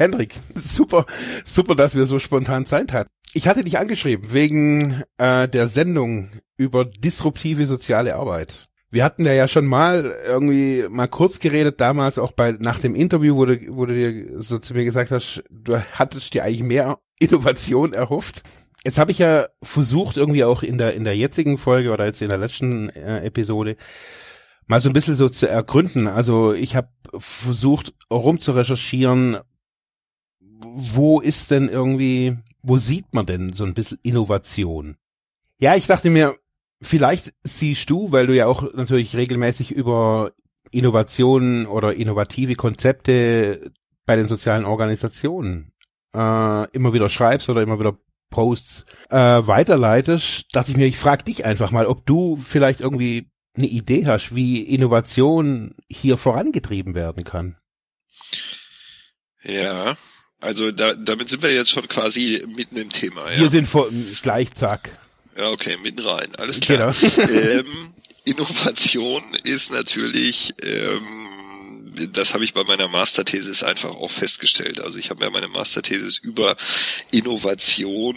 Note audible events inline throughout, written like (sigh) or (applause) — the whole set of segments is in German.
Hendrik, super, super, dass wir so spontan Zeit hatten. Ich hatte dich angeschrieben wegen äh, der Sendung über disruptive soziale Arbeit. Wir hatten ja schon mal irgendwie mal kurz geredet, damals auch bei nach dem Interview, wo du, wo du dir so zu mir gesagt hast, du hattest dir eigentlich mehr Innovation erhofft. Jetzt habe ich ja versucht, irgendwie auch in der in der jetzigen Folge oder jetzt in der letzten äh, Episode mal so ein bisschen so zu ergründen. Also ich habe versucht, rum zu recherchieren, wo ist denn irgendwie, wo sieht man denn so ein bisschen Innovation? Ja, ich dachte mir, vielleicht siehst du, weil du ja auch natürlich regelmäßig über Innovationen oder innovative Konzepte bei den sozialen Organisationen äh, immer wieder schreibst oder immer wieder Posts äh, weiterleitest, dachte ich mir, ich frage dich einfach mal, ob du vielleicht irgendwie eine Idee hast, wie Innovation hier vorangetrieben werden kann. Ja, also da, damit sind wir jetzt schon quasi mitten im Thema. Ja? Wir sind vor, gleich, zack. Ja, okay, mitten rein, alles klar. Genau. (laughs) ähm, (laughs) Innovation ist natürlich, ähm, das habe ich bei meiner Masterthesis einfach auch festgestellt. Also ich habe ja meine Masterthesis über Innovation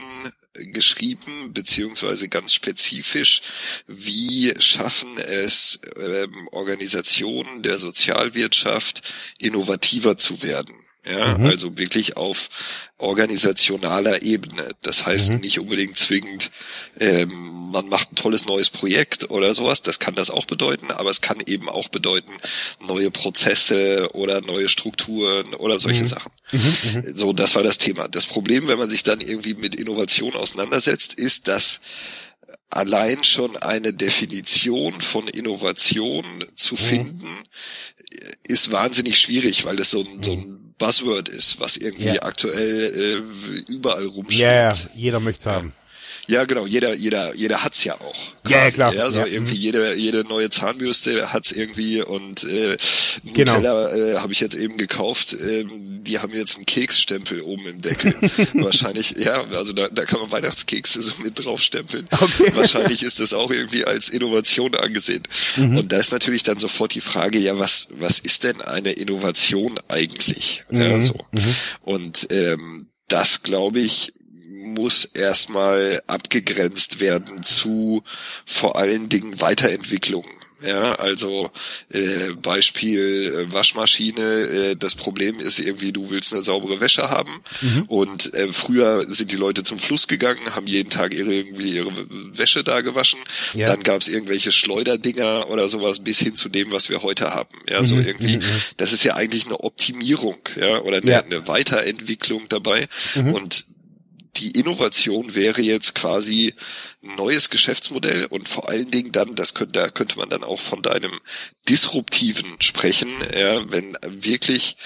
geschrieben, beziehungsweise ganz spezifisch, wie schaffen es ähm, Organisationen der Sozialwirtschaft innovativer zu werden. Ja, mhm. also wirklich auf organisationaler Ebene. Das heißt mhm. nicht unbedingt zwingend, ähm, man macht ein tolles neues Projekt oder sowas. Das kann das auch bedeuten, aber es kann eben auch bedeuten neue Prozesse oder neue Strukturen oder solche mhm. Sachen. Mhm, mhm. So, das war das Thema. Das Problem, wenn man sich dann irgendwie mit Innovation auseinandersetzt, ist, dass allein schon eine Definition von Innovation zu mhm. finden, ist wahnsinnig schwierig, weil das so ein, so ein Buzzword ist, was irgendwie yeah. aktuell äh, überall rumsteht. Ja, yeah, jeder möchte es haben. Ja, genau, jeder, jeder, jeder hat's ja auch. Quasi, ja, klar. Ja, so ja. irgendwie mhm. jede, jede neue Zahnbürste hat's irgendwie und äh, genau. Nutella äh, habe ich jetzt eben gekauft. Ähm, die haben jetzt einen Keksstempel oben im Deckel. (laughs) Wahrscheinlich, ja, also da, da kann man Weihnachtskekse so mit draufstempeln. Okay. Wahrscheinlich ist das auch irgendwie als Innovation angesehen. Mhm. Und da ist natürlich dann sofort die Frage, ja, was, was ist denn eine Innovation eigentlich? Mhm. Ja, so. Mhm. Und ähm, das, glaube ich, muss erstmal abgegrenzt werden zu vor allen Dingen Weiterentwicklungen. Ja, also äh, Beispiel äh, Waschmaschine. Äh, das Problem ist irgendwie, du willst eine saubere Wäsche haben mhm. und äh, früher sind die Leute zum Fluss gegangen, haben jeden Tag ihre irgendwie ihre Wäsche da gewaschen. Ja. Dann gab es irgendwelche Schleuderdinger oder sowas bis hin zu dem, was wir heute haben. Ja, mhm. so irgendwie. Mhm. Das ist ja eigentlich eine Optimierung, ja, oder eine, ja. eine Weiterentwicklung dabei. Mhm. Und die Innovation wäre jetzt quasi ein neues Geschäftsmodell und vor allen Dingen dann, das könnte, da könnte man dann auch von deinem disruptiven sprechen, ja, wenn wirklich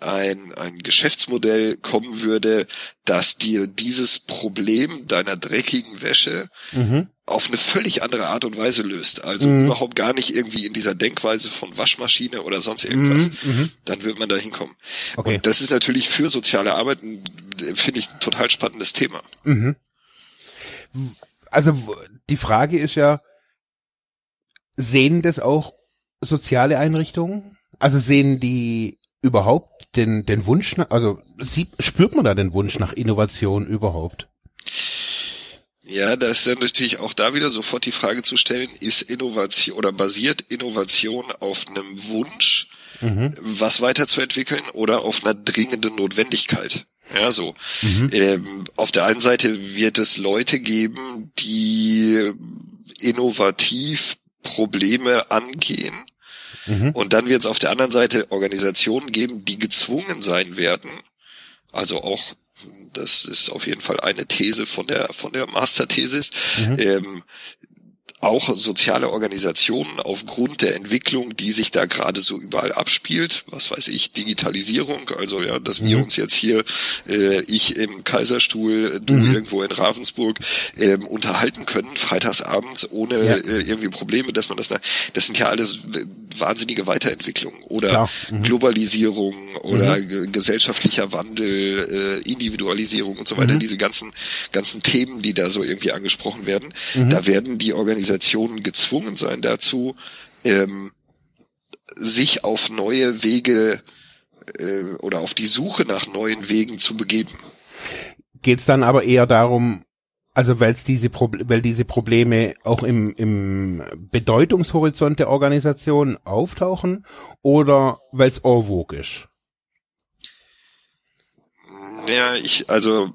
ein, ein Geschäftsmodell kommen würde, dass dir dieses Problem deiner dreckigen Wäsche mhm. auf eine völlig andere Art und Weise löst. Also mhm. überhaupt gar nicht irgendwie in dieser Denkweise von Waschmaschine oder sonst irgendwas. Mhm. mhm. Dann wird man da hinkommen. Okay. Und das ist natürlich für soziale Arbeit, finde ich, ein total spannendes Thema. Mhm. Also die Frage ist ja, sehen das auch soziale Einrichtungen? Also sehen die überhaupt den, den Wunsch, nach, also sieht, spürt man da den Wunsch nach Innovation überhaupt? Ja, da ist dann natürlich auch da wieder sofort die Frage zu stellen, ist Innovation oder basiert Innovation auf einem Wunsch, mhm. was weiterzuentwickeln oder auf einer dringenden Notwendigkeit? Ja, so. Mhm. Ähm, auf der einen Seite wird es Leute geben, die innovativ Probleme angehen Mhm. Und dann wird es auf der anderen Seite Organisationen geben, die gezwungen sein werden, also auch das ist auf jeden Fall eine These von der von der Masterthesis, mhm. ähm, auch soziale Organisationen aufgrund der Entwicklung, die sich da gerade so überall abspielt, was weiß ich, Digitalisierung, also ja, dass mhm. wir uns jetzt hier, äh, ich im Kaiserstuhl, du mhm. irgendwo in Ravensburg, ähm, unterhalten können, freitagsabends, ohne ja. äh, irgendwie Probleme, dass man das, das sind ja alle wahnsinnige Weiterentwicklungen oder mhm. Globalisierung oder mhm. gesellschaftlicher Wandel, äh, Individualisierung und so weiter, mhm. diese ganzen, ganzen Themen, die da so irgendwie angesprochen werden, mhm. da werden die Organisationen gezwungen sein dazu, ähm, sich auf neue Wege äh, oder auf die Suche nach neuen Wegen zu begeben. Geht es dann aber eher darum, also weil diese weil diese Probleme auch im, im Bedeutungshorizont der Organisation auftauchen oder weil es ist? Ja, ich, also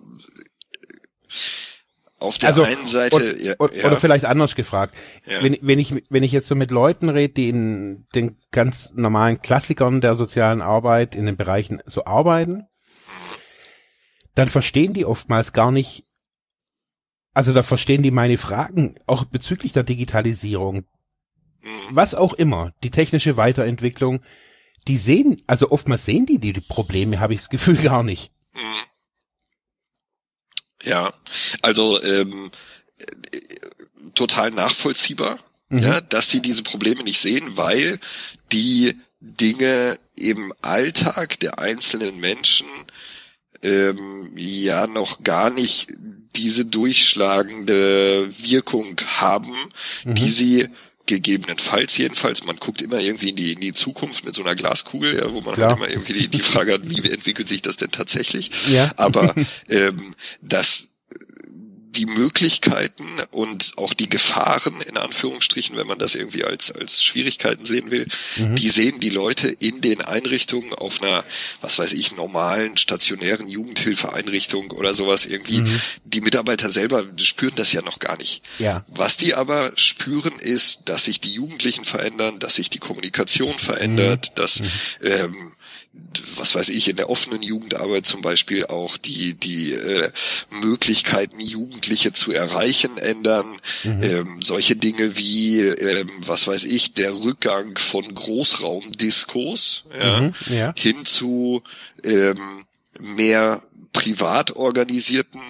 auf der also, einen Seite oder, ja, ja. oder vielleicht anders gefragt, ja. wenn, wenn ich wenn ich jetzt so mit Leuten rede, die in den ganz normalen Klassikern der sozialen Arbeit in den Bereichen so arbeiten, dann verstehen die oftmals gar nicht, also da verstehen die meine Fragen auch bezüglich der Digitalisierung. Mhm. Was auch immer, die technische Weiterentwicklung, die sehen, also oftmals sehen die die, Probleme, habe ich das Gefühl gar nicht. Ja, also ähm, äh, total nachvollziehbar, mhm. ja, dass sie diese Probleme nicht sehen, weil die Dinge im Alltag der einzelnen Menschen ähm, ja noch gar nicht diese durchschlagende Wirkung haben, mhm. die sie gegebenenfalls jedenfalls, man guckt immer irgendwie in die, in die Zukunft mit so einer Glaskugel, ja, wo man Klar. halt immer irgendwie die, die Frage hat, wie entwickelt sich das denn tatsächlich? Ja. Aber (laughs) ähm, das die Möglichkeiten und auch die Gefahren, in Anführungsstrichen, wenn man das irgendwie als, als Schwierigkeiten sehen will, mhm. die sehen die Leute in den Einrichtungen auf einer, was weiß ich, normalen, stationären Jugendhilfeeinrichtung oder sowas irgendwie. Mhm. Die Mitarbeiter selber spüren das ja noch gar nicht. Ja. Was die aber spüren, ist, dass sich die Jugendlichen verändern, dass sich die Kommunikation verändert, mhm. dass mhm. ähm, was weiß ich, in der offenen Jugendarbeit zum Beispiel auch die, die äh, Möglichkeiten, Jugendliche zu erreichen, ändern. Mhm. Ähm, solche Dinge wie, ähm, was weiß ich, der Rückgang von Großraumdiskos ja, mhm, ja. hin zu ähm, mehr privat organisierten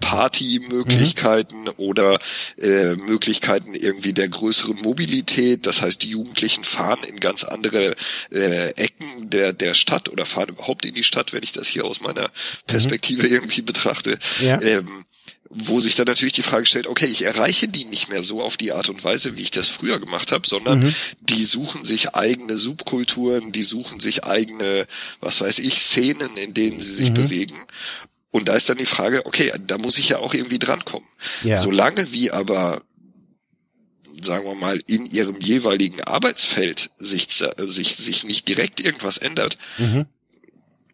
Partymöglichkeiten mhm. oder äh, Möglichkeiten irgendwie der größeren Mobilität. Das heißt, die Jugendlichen fahren in ganz andere äh, Ecken der, der Stadt oder fahren überhaupt in die Stadt, wenn ich das hier aus meiner Perspektive mhm. irgendwie betrachte. Ja. Ähm, wo sich dann natürlich die Frage stellt, okay, ich erreiche die nicht mehr so auf die Art und Weise, wie ich das früher gemacht habe, sondern mhm. die suchen sich eigene Subkulturen, die suchen sich eigene, was weiß ich, Szenen, in denen sie sich mhm. bewegen. Und da ist dann die Frage, okay, da muss ich ja auch irgendwie drankommen. Ja. Solange wie aber sagen wir mal, in ihrem jeweiligen Arbeitsfeld sich, sich, sich nicht direkt irgendwas ändert, mhm.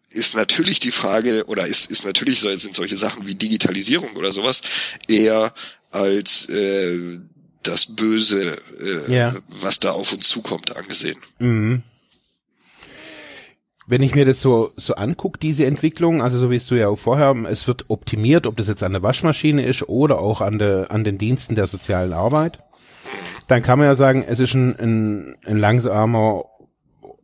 ist natürlich die Frage, oder ist, ist natürlich so, sind solche Sachen wie Digitalisierung oder sowas eher als äh, das Böse, äh, ja. was da auf uns zukommt, angesehen. Mhm wenn ich mir das so, so angucke, diese Entwicklung, also so wie es du ja auch vorher, es wird optimiert, ob das jetzt an der Waschmaschine ist oder auch an, der, an den Diensten der sozialen Arbeit, dann kann man ja sagen, es ist ein, ein, ein langsamer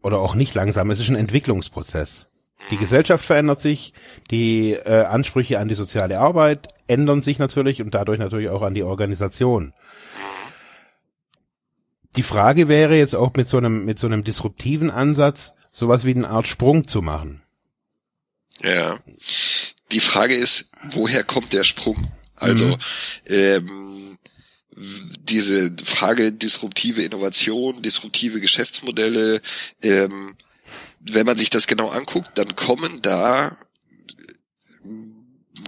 oder auch nicht langsam, es ist ein Entwicklungsprozess. Die Gesellschaft verändert sich, die äh, Ansprüche an die soziale Arbeit ändern sich natürlich und dadurch natürlich auch an die Organisation. Die Frage wäre jetzt auch mit so einem, mit so einem disruptiven Ansatz, sowas wie eine Art Sprung zu machen. Ja. Die Frage ist, woher kommt der Sprung? Also mhm. ähm, diese Frage disruptive Innovation, disruptive Geschäftsmodelle, ähm, wenn man sich das genau anguckt, dann kommen da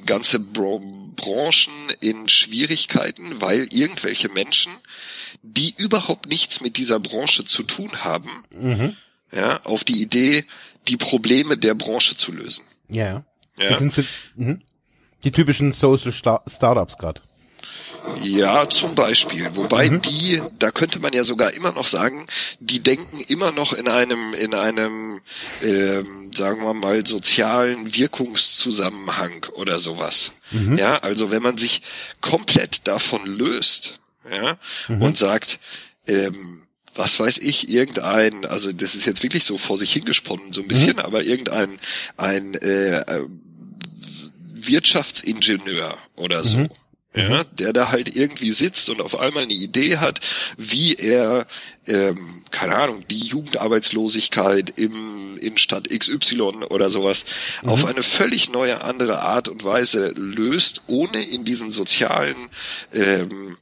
ganze Branchen in Schwierigkeiten, weil irgendwelche Menschen, die überhaupt nichts mit dieser Branche zu tun haben, mhm ja, auf die Idee, die Probleme der Branche zu lösen. Ja. ja. Das sind so, mhm. die typischen Social Star Startups gerade. Ja, zum Beispiel. Wobei mhm. die, da könnte man ja sogar immer noch sagen, die denken immer noch in einem, in einem, ähm, sagen wir mal, sozialen Wirkungszusammenhang oder sowas. Mhm. Ja, also wenn man sich komplett davon löst, ja, mhm. und sagt, ähm, was weiß ich, irgendein, also das ist jetzt wirklich so vor sich hingesponnen, so ein bisschen, mhm. aber irgendein ein äh, Wirtschaftsingenieur oder so. Mhm. Ja, der da halt irgendwie sitzt und auf einmal eine Idee hat, wie er, ähm, keine Ahnung, die Jugendarbeitslosigkeit im, in Stadt XY oder sowas mhm. auf eine völlig neue andere Art und Weise löst, ohne in diesen sozialen ähm,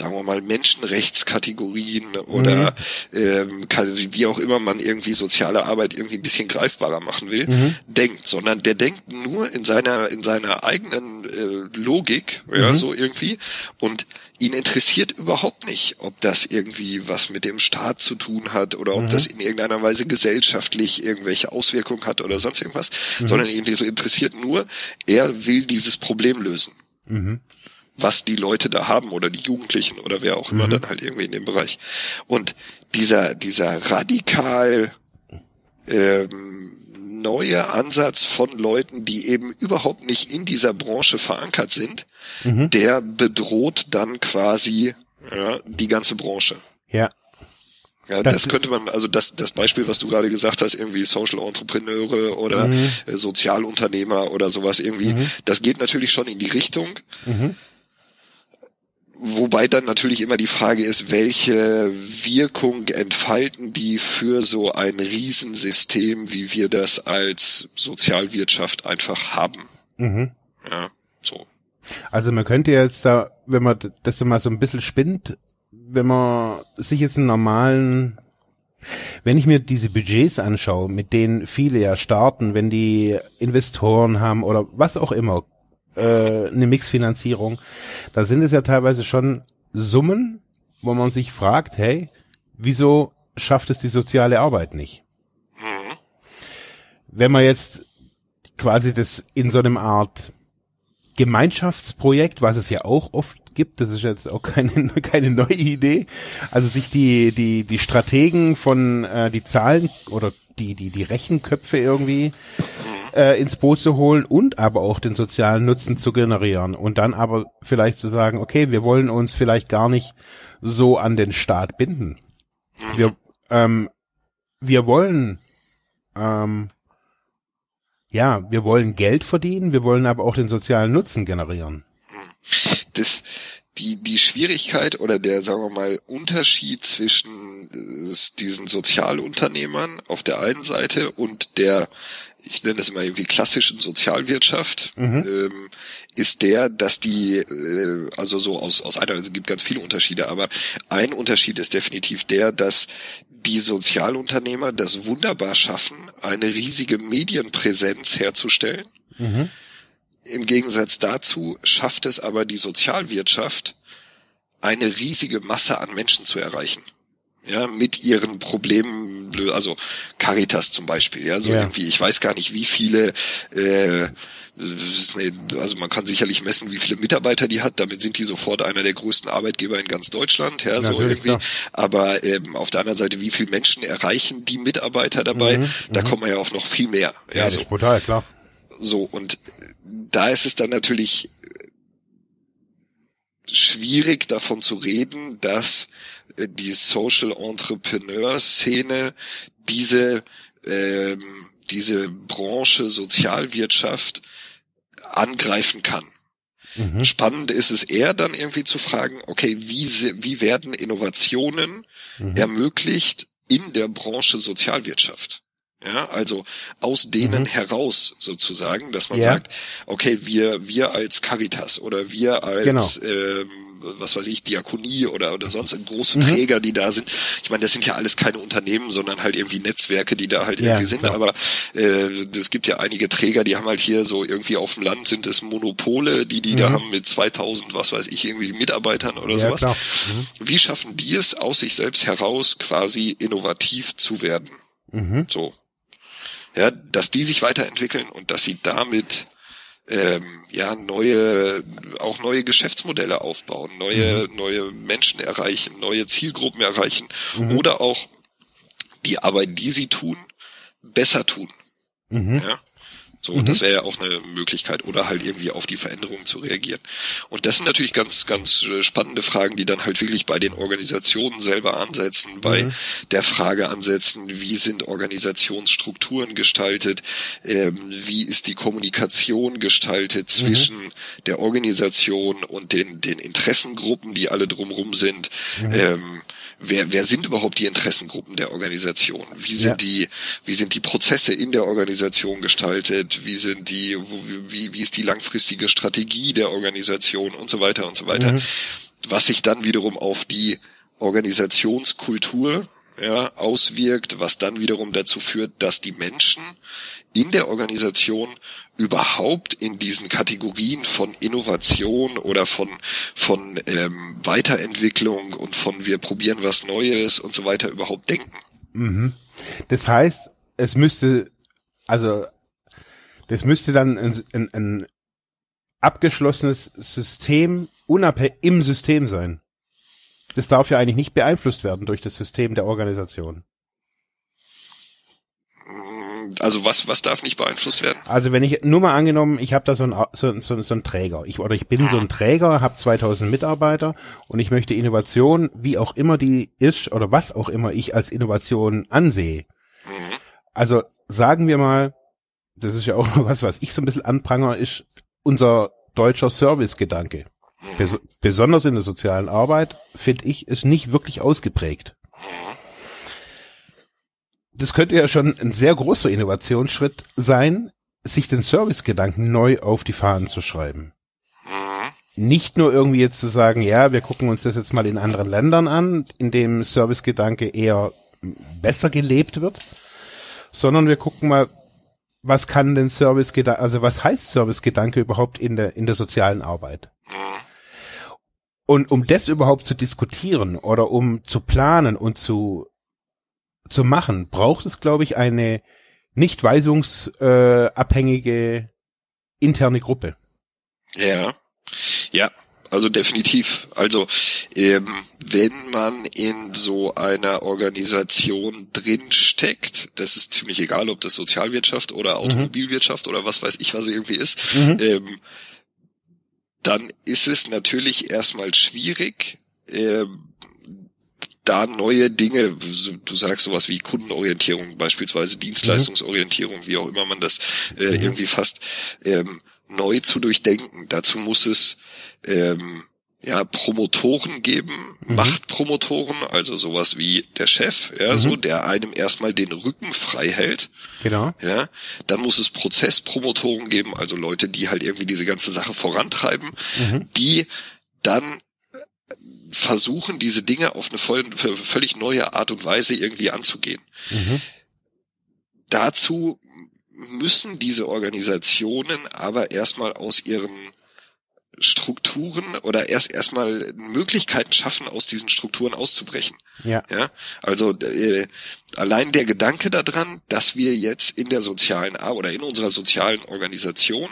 sagen wir mal, Menschenrechtskategorien oder mhm. ähm, wie auch immer man irgendwie soziale Arbeit irgendwie ein bisschen greifbarer machen will, mhm. denkt, sondern der denkt nur in seiner in seiner eigenen äh, Logik, mhm. ja, so irgendwie und ihn interessiert überhaupt nicht, ob das irgendwie was mit dem Staat zu tun hat oder ob mhm. das in irgendeiner Weise gesellschaftlich irgendwelche Auswirkungen hat oder sonst irgendwas, mhm. sondern ihn interessiert nur, er will dieses Problem lösen. Was die Leute da haben oder die Jugendlichen oder wer auch immer mhm. dann halt irgendwie in dem Bereich. Und dieser, dieser radikal ähm, neue Ansatz von Leuten, die eben überhaupt nicht in dieser Branche verankert sind, mhm. der bedroht dann quasi ja, die ganze Branche. Ja. Ja, das, das, könnte man, also das, das Beispiel, was du gerade gesagt hast, irgendwie Social Entrepreneure oder mhm. Sozialunternehmer oder sowas irgendwie, mhm. das geht natürlich schon in die Richtung. Mhm. Wobei dann natürlich immer die Frage ist, welche Wirkung entfalten die für so ein Riesensystem, wie wir das als Sozialwirtschaft einfach haben. Mhm. Ja, so. Also man könnte jetzt da, wenn man das mal so ein bisschen spinnt, wenn man sich jetzt einen normalen, wenn ich mir diese Budgets anschaue, mit denen viele ja starten, wenn die Investoren haben oder was auch immer, äh, eine Mixfinanzierung. Da sind es ja teilweise schon Summen, wo man sich fragt, hey, wieso schafft es die soziale Arbeit nicht? Wenn man jetzt quasi das in so einem Art Gemeinschaftsprojekt, was es ja auch oft gibt, das ist jetzt auch (laughs) keine, keine neue Idee, also sich die, die, die Strategen von äh, die Zahlen oder die, die, die Rechenköpfe irgendwie äh, ins Boot zu holen und aber auch den sozialen Nutzen zu generieren und dann aber vielleicht zu sagen, okay, wir wollen uns vielleicht gar nicht so an den Staat binden. Wir, ähm, wir wollen, ähm, ja, wir wollen Geld verdienen, wir wollen aber auch den sozialen Nutzen generieren. Das, die, die Schwierigkeit oder der, sagen wir mal, Unterschied zwischen äh, diesen Sozialunternehmern auf der einen Seite und der ich nenne das immer irgendwie klassischen Sozialwirtschaft, mhm. ähm, ist der, dass die, äh, also so aus, aus einer, es gibt ganz viele Unterschiede, aber ein Unterschied ist definitiv der, dass die Sozialunternehmer das wunderbar schaffen, eine riesige Medienpräsenz herzustellen. Mhm. Im Gegensatz dazu schafft es aber die Sozialwirtschaft, eine riesige Masse an Menschen zu erreichen ja, mit ihren Problemen, also Caritas zum Beispiel, ja, so ja. irgendwie, ich weiß gar nicht, wie viele, äh, also man kann sicherlich messen, wie viele Mitarbeiter die hat, damit sind die sofort einer der größten Arbeitgeber in ganz Deutschland, ja, so Natürlich, irgendwie. Klar. Aber ähm, auf der anderen Seite, wie viele Menschen erreichen die Mitarbeiter dabei? Mhm, da mhm. kommt man ja auf noch viel mehr. Ja, ja so. brutal, klar. So, und da ist es dann natürlich schwierig davon zu reden, dass die Social Entrepreneur Szene diese ähm, diese Branche Sozialwirtschaft angreifen kann. Mhm. Spannend ist es eher dann irgendwie zu fragen, okay, wie, wie werden Innovationen mhm. ermöglicht in der Branche Sozialwirtschaft? Ja, also aus denen mhm. heraus sozusagen, dass man ja. sagt, okay, wir, wir als Caritas oder wir als genau. ähm, was weiß ich, Diakonie oder, oder sonst große mhm. Träger, die da sind. Ich meine, das sind ja alles keine Unternehmen, sondern halt irgendwie Netzwerke, die da halt irgendwie ja, sind. Klar. Aber äh, es gibt ja einige Träger, die haben halt hier so irgendwie auf dem Land sind es Monopole, die die mhm. da haben mit 2000, was weiß ich, irgendwie Mitarbeitern oder ja, sowas. Mhm. Wie schaffen die es aus sich selbst heraus quasi innovativ zu werden? Mhm. So. Ja, dass die sich weiterentwickeln und dass sie damit ähm, ja neue auch neue Geschäftsmodelle aufbauen, neue mhm. neue Menschen erreichen, neue Zielgruppen erreichen mhm. oder auch die Arbeit, die sie tun, besser tun. Mhm. Ja? So, mhm. das wäre ja auch eine Möglichkeit. Oder halt irgendwie auf die Veränderungen zu reagieren. Und das sind natürlich ganz, ganz äh, spannende Fragen, die dann halt wirklich bei den Organisationen selber ansetzen, bei mhm. der Frage ansetzen, wie sind Organisationsstrukturen gestaltet, ähm, wie ist die Kommunikation gestaltet mhm. zwischen mhm. der Organisation und den, den Interessengruppen, die alle drumrum sind. Mhm. Ähm, wer, wer sind überhaupt die Interessengruppen der Organisation? Wie sind ja. die, wie sind die Prozesse in der Organisation gestaltet? Wie sind die, wie, wie ist die langfristige Strategie der Organisation und so weiter und so weiter? Mhm. Was sich dann wiederum auf die Organisationskultur ja, auswirkt, was dann wiederum dazu führt, dass die Menschen in der Organisation überhaupt in diesen Kategorien von Innovation oder von von ähm, Weiterentwicklung und von wir probieren was Neues und so weiter überhaupt denken. Mhm. Das heißt, es müsste also das müsste dann ein, ein, ein abgeschlossenes System unabhängig im System sein. Das darf ja eigentlich nicht beeinflusst werden durch das System der Organisation. Also was, was darf nicht beeinflusst werden? Also wenn ich, nur mal angenommen, ich habe da so ein, so, so, so ein Träger, ich, oder ich bin so ein Träger, habe 2000 Mitarbeiter und ich möchte Innovation, wie auch immer die ist oder was auch immer ich als Innovation ansehe. Mhm. Also sagen wir mal, das ist ja auch (laughs) was, was ich so ein bisschen anpranger, ist unser deutscher Servicegedanke. Mhm. Bes besonders in der sozialen Arbeit, finde ich, ist nicht wirklich ausgeprägt. Mhm das könnte ja schon ein sehr großer Innovationsschritt sein, sich den Servicegedanken neu auf die Fahnen zu schreiben. Mhm. Nicht nur irgendwie jetzt zu sagen, ja, wir gucken uns das jetzt mal in anderen Ländern an, in dem Servicegedanke eher besser gelebt wird, sondern wir gucken mal, was kann denn Servicegedanke, also was heißt Servicegedanke überhaupt in der, in der sozialen Arbeit? Mhm. Und um das überhaupt zu diskutieren oder um zu planen und zu zu machen, braucht es, glaube ich, eine nicht weisungsabhängige äh, interne Gruppe. Ja, ja, also definitiv. Also ähm, wenn man in so einer Organisation drin steckt, das ist ziemlich egal, ob das Sozialwirtschaft oder mhm. Automobilwirtschaft mhm. oder was weiß ich, was irgendwie ist, mhm. ähm, dann ist es natürlich erstmal schwierig, ähm, da neue Dinge, du sagst sowas wie Kundenorientierung beispielsweise, Dienstleistungsorientierung, wie auch immer man das äh, mhm. irgendwie fast ähm, neu zu durchdenken. Dazu muss es ähm, ja Promotoren geben, mhm. Machtpromotoren, also sowas wie der Chef, ja, mhm. so der einem erstmal den Rücken frei hält. Genau. Ja, dann muss es Prozesspromotoren geben, also Leute, die halt irgendwie diese ganze Sache vorantreiben, mhm. die dann versuchen, diese Dinge auf eine voll, völlig neue Art und Weise irgendwie anzugehen. Mhm. Dazu müssen diese Organisationen aber erstmal aus ihren Strukturen oder erst erstmal Möglichkeiten schaffen, aus diesen Strukturen auszubrechen. Ja. ja? Also äh, allein der Gedanke daran, dass wir jetzt in der sozialen oder in unserer sozialen Organisation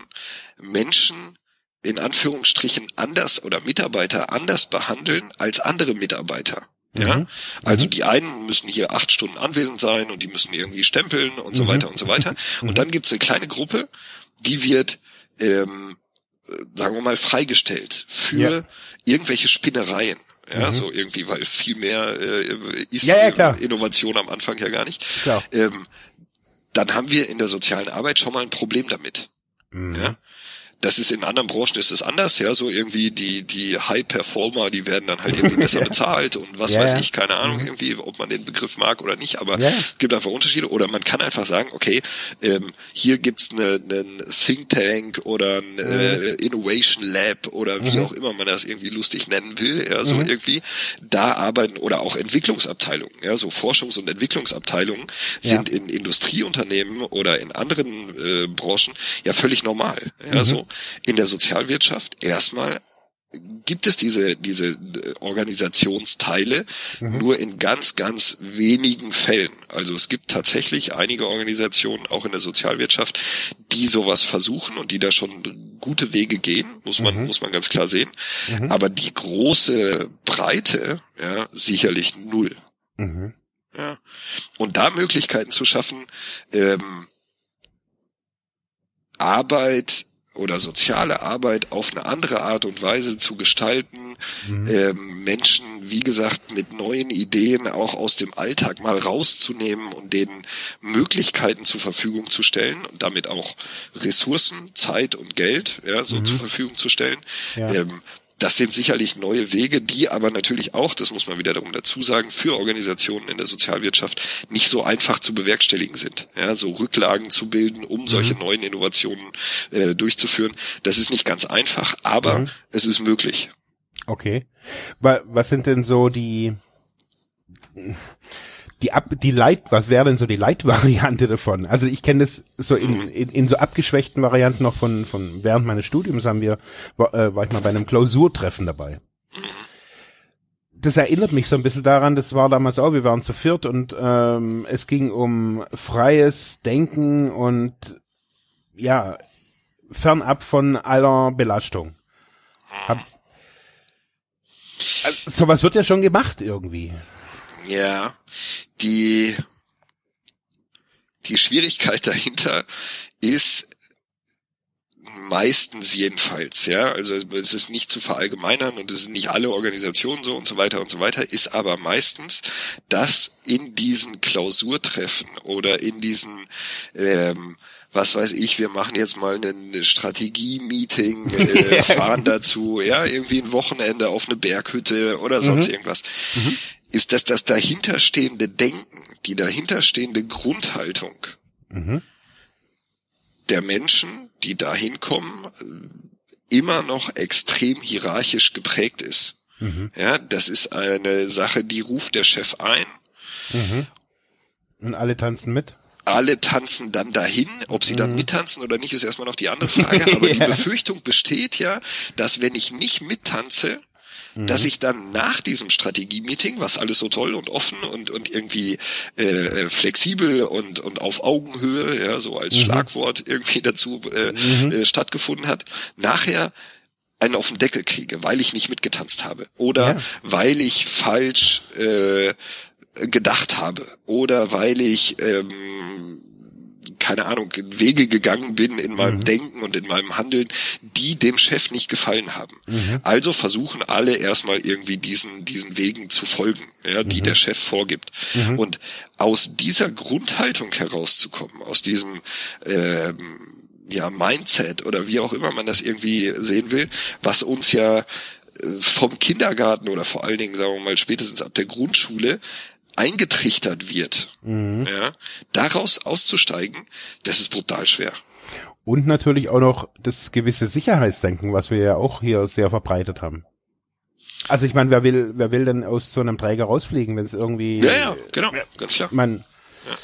Menschen in Anführungsstrichen anders oder Mitarbeiter anders behandeln als andere Mitarbeiter. Ja, mhm. also mhm. die einen müssen hier acht Stunden anwesend sein und die müssen irgendwie stempeln und so mhm. weiter und so weiter. (laughs) Und dann gibt's eine kleine Gruppe, die wird, ähm, sagen wir mal, freigestellt für ja. irgendwelche Spinnereien. Ja, mhm. so irgendwie, weil viel mehr äh, ist ja, ja, Innovation am Anfang ja gar nicht. Klar. Ähm, dann haben wir in der sozialen Arbeit schon mal ein Problem damit. Mhm. Ja? Das ist in anderen Branchen ist es anders, ja, so irgendwie die, die High Performer, die werden dann halt irgendwie besser (laughs) bezahlt und was ja, weiß ich, keine Ahnung, mhm. irgendwie, ob man den Begriff mag oder nicht, aber ja. es gibt einfach Unterschiede oder man kann einfach sagen, okay, ähm, hier gibt's einen eine Think Tank oder ein äh, Innovation Lab oder wie mhm. auch immer man das irgendwie lustig nennen will, ja, so mhm. irgendwie, da arbeiten oder auch Entwicklungsabteilungen, ja, so Forschungs- und Entwicklungsabteilungen sind in Industrieunternehmen oder in anderen äh, Branchen ja völlig normal, ja, mhm. so in der Sozialwirtschaft erstmal gibt es diese, diese äh, Organisationsteile mhm. nur in ganz, ganz wenigen Fällen. Also es gibt tatsächlich einige Organisationen, auch in der Sozialwirtschaft, die sowas versuchen und die da schon gute Wege gehen, muss man, mhm. muss man ganz klar sehen. Mhm. Aber die große Breite, ja, sicherlich null. Mhm. Ja. Und da Möglichkeiten zu schaffen, ähm, Arbeit oder soziale Arbeit auf eine andere Art und Weise zu gestalten, mhm. ähm, Menschen, wie gesagt, mit neuen Ideen auch aus dem Alltag mal rauszunehmen und denen Möglichkeiten zur Verfügung zu stellen und damit auch Ressourcen, Zeit und Geld ja, so mhm. zur Verfügung zu stellen. Ja. Ähm, das sind sicherlich neue Wege, die aber natürlich auch, das muss man wiederum dazu sagen, für Organisationen in der Sozialwirtschaft nicht so einfach zu bewerkstelligen sind. Ja, so Rücklagen zu bilden, um solche mhm. neuen Innovationen äh, durchzuführen, das ist nicht ganz einfach, aber mhm. es ist möglich. Okay. Was sind denn so die die Ab die Light, was wäre denn so die Light-Variante davon? Also ich kenne das so in, in, in so abgeschwächten Varianten noch von, von während meines Studiums haben wir, war, äh, war ich mal bei einem Klausurtreffen dabei. Das erinnert mich so ein bisschen daran, das war damals auch, wir waren zu viert und ähm, es ging um freies Denken und ja, fernab von aller Belastung. Hab, also, sowas wird ja schon gemacht irgendwie. Ja, die, die Schwierigkeit dahinter ist meistens jedenfalls, ja, also es ist nicht zu verallgemeinern und es sind nicht alle Organisationen so und so weiter und so weiter, ist aber meistens, dass in diesen Klausurtreffen oder in diesen ähm, was weiß ich, wir machen jetzt mal ein Strategie-Meeting, (laughs) äh, fahren dazu, ja, irgendwie ein Wochenende auf eine Berghütte oder sonst mhm. irgendwas. Mhm ist, dass das dahinterstehende Denken, die dahinterstehende Grundhaltung mhm. der Menschen, die da hinkommen, immer noch extrem hierarchisch geprägt ist. Mhm. Ja, das ist eine Sache, die ruft der Chef ein. Mhm. Und alle tanzen mit? alle tanzen dann dahin. Ob sie dann mhm. mittanzen oder nicht, ist erstmal noch die andere Frage. (laughs) Aber ja. die Befürchtung besteht ja, dass wenn ich nicht mittanze, dass mhm. ich dann nach diesem Strategie-Meeting, was alles so toll und offen und, und irgendwie äh, flexibel und, und auf Augenhöhe, ja, so als mhm. Schlagwort irgendwie dazu äh, mhm. äh, stattgefunden hat, nachher einen auf den Deckel kriege, weil ich nicht mitgetanzt habe oder ja. weil ich falsch äh, gedacht habe oder weil ich ähm, keine Ahnung, Wege gegangen bin in meinem mhm. Denken und in meinem Handeln, die dem Chef nicht gefallen haben. Mhm. Also versuchen alle erstmal irgendwie diesen, diesen Wegen zu folgen, ja, die mhm. der Chef vorgibt. Mhm. Und aus dieser Grundhaltung herauszukommen, aus diesem, ähm, ja, Mindset oder wie auch immer man das irgendwie sehen will, was uns ja äh, vom Kindergarten oder vor allen Dingen, sagen wir mal, spätestens ab der Grundschule eingetrichtert wird, mhm. ja, daraus auszusteigen, das ist brutal schwer. Und natürlich auch noch das gewisse Sicherheitsdenken, was wir ja auch hier sehr verbreitet haben. Also ich meine, wer will, wer will denn aus so einem Träger rausfliegen, wenn es irgendwie. Ja, ja, genau, ganz klar. Man, ja.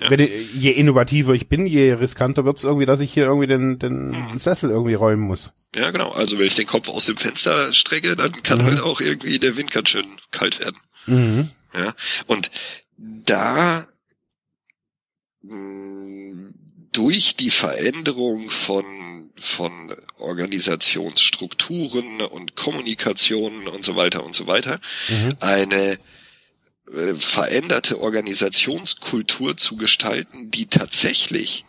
Ja. Wenn, je innovativer ich bin, je riskanter wird's irgendwie, dass ich hier irgendwie den, den mhm. Sessel irgendwie räumen muss. Ja, genau. Also wenn ich den Kopf aus dem Fenster strecke, dann kann mhm. halt auch irgendwie der Wind ganz schön kalt werden. Mhm. Ja? Und da mh, durch die Veränderung von, von Organisationsstrukturen und Kommunikationen und so weiter und so weiter mhm. eine äh, veränderte Organisationskultur zu gestalten, die tatsächlich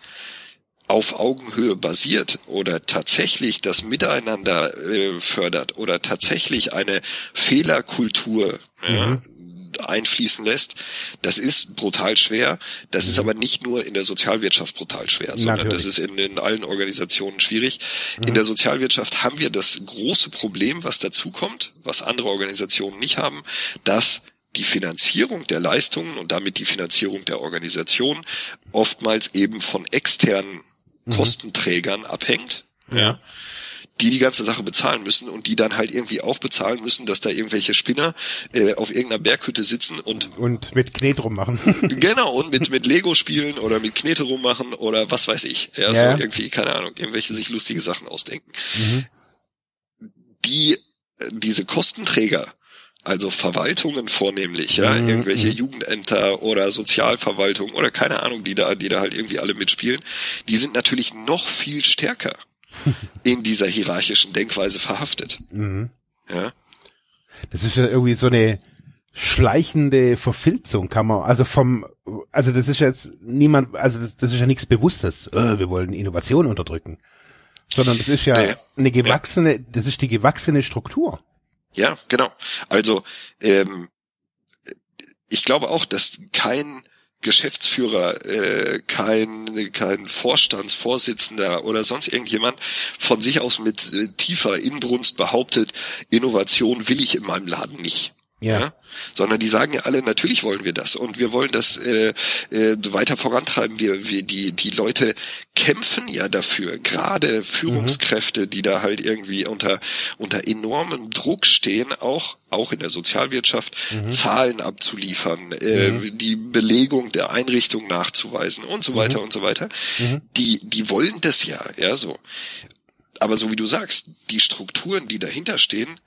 auf Augenhöhe basiert oder tatsächlich das Miteinander äh, fördert oder tatsächlich eine Fehlerkultur mhm. ja, einfließen lässt. Das ist brutal schwer. Das mhm. ist aber nicht nur in der Sozialwirtschaft brutal schwer, sondern Natürlich. das ist in, in allen Organisationen schwierig. Mhm. In der Sozialwirtschaft haben wir das große Problem, was dazu kommt, was andere Organisationen nicht haben, dass die Finanzierung der Leistungen und damit die Finanzierung der Organisation oftmals eben von externen mhm. Kostenträgern abhängt. Ja die die ganze Sache bezahlen müssen und die dann halt irgendwie auch bezahlen müssen, dass da irgendwelche Spinner äh, auf irgendeiner Berghütte sitzen und und mit Knete rummachen. (laughs) genau und mit mit Lego spielen oder mit Knete rummachen oder was weiß ich. Ja, ja. so irgendwie keine Ahnung, irgendwelche sich lustige Sachen ausdenken. Mhm. Die äh, diese Kostenträger also Verwaltungen vornehmlich, ja, mhm. irgendwelche mhm. Jugendämter oder Sozialverwaltung oder keine Ahnung, die da, die da halt irgendwie alle mitspielen, die sind natürlich noch viel stärker in dieser hierarchischen Denkweise verhaftet. Mhm. Ja. Das ist ja irgendwie so eine, schleichende Verfilzung kann man, also vom, also das ist jetzt niemand, also das, das ist ja nichts Bewusstes, äh, wir wollen Innovation unterdrücken, sondern das ist ja nee. eine gewachsene, ja. das ist die gewachsene Struktur. Ja, genau. Also ähm, ich glaube auch, dass kein Geschäftsführer, äh, kein, kein Vorstandsvorsitzender oder sonst irgendjemand von sich aus mit äh, tiefer Inbrunst behauptet, Innovation will ich in meinem Laden nicht. Ja. ja. Sondern die sagen ja alle, natürlich wollen wir das und wir wollen das äh, äh, weiter vorantreiben. Wir, wir die die Leute kämpfen ja dafür, gerade Führungskräfte, die da halt irgendwie unter unter enormem Druck stehen, auch auch in der Sozialwirtschaft mhm. Zahlen abzuliefern, äh, mhm. die Belegung der Einrichtung nachzuweisen und so weiter mhm. und so weiter. Mhm. Die die wollen das ja, ja so. Aber so wie du sagst, die Strukturen, die dahinter stehen,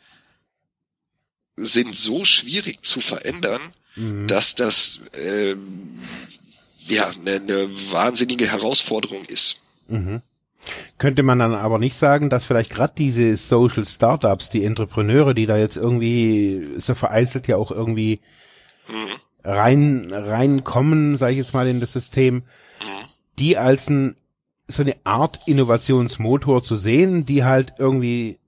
sind so schwierig zu verändern, mhm. dass das äh, ja eine, eine wahnsinnige Herausforderung ist. Mhm. Könnte man dann aber nicht sagen, dass vielleicht gerade diese Social Startups, die Entrepreneure, die da jetzt irgendwie so vereinzelt ja auch irgendwie mhm. rein reinkommen, sage ich jetzt mal in das System, mhm. die als ein so eine Art Innovationsmotor zu sehen, die halt irgendwie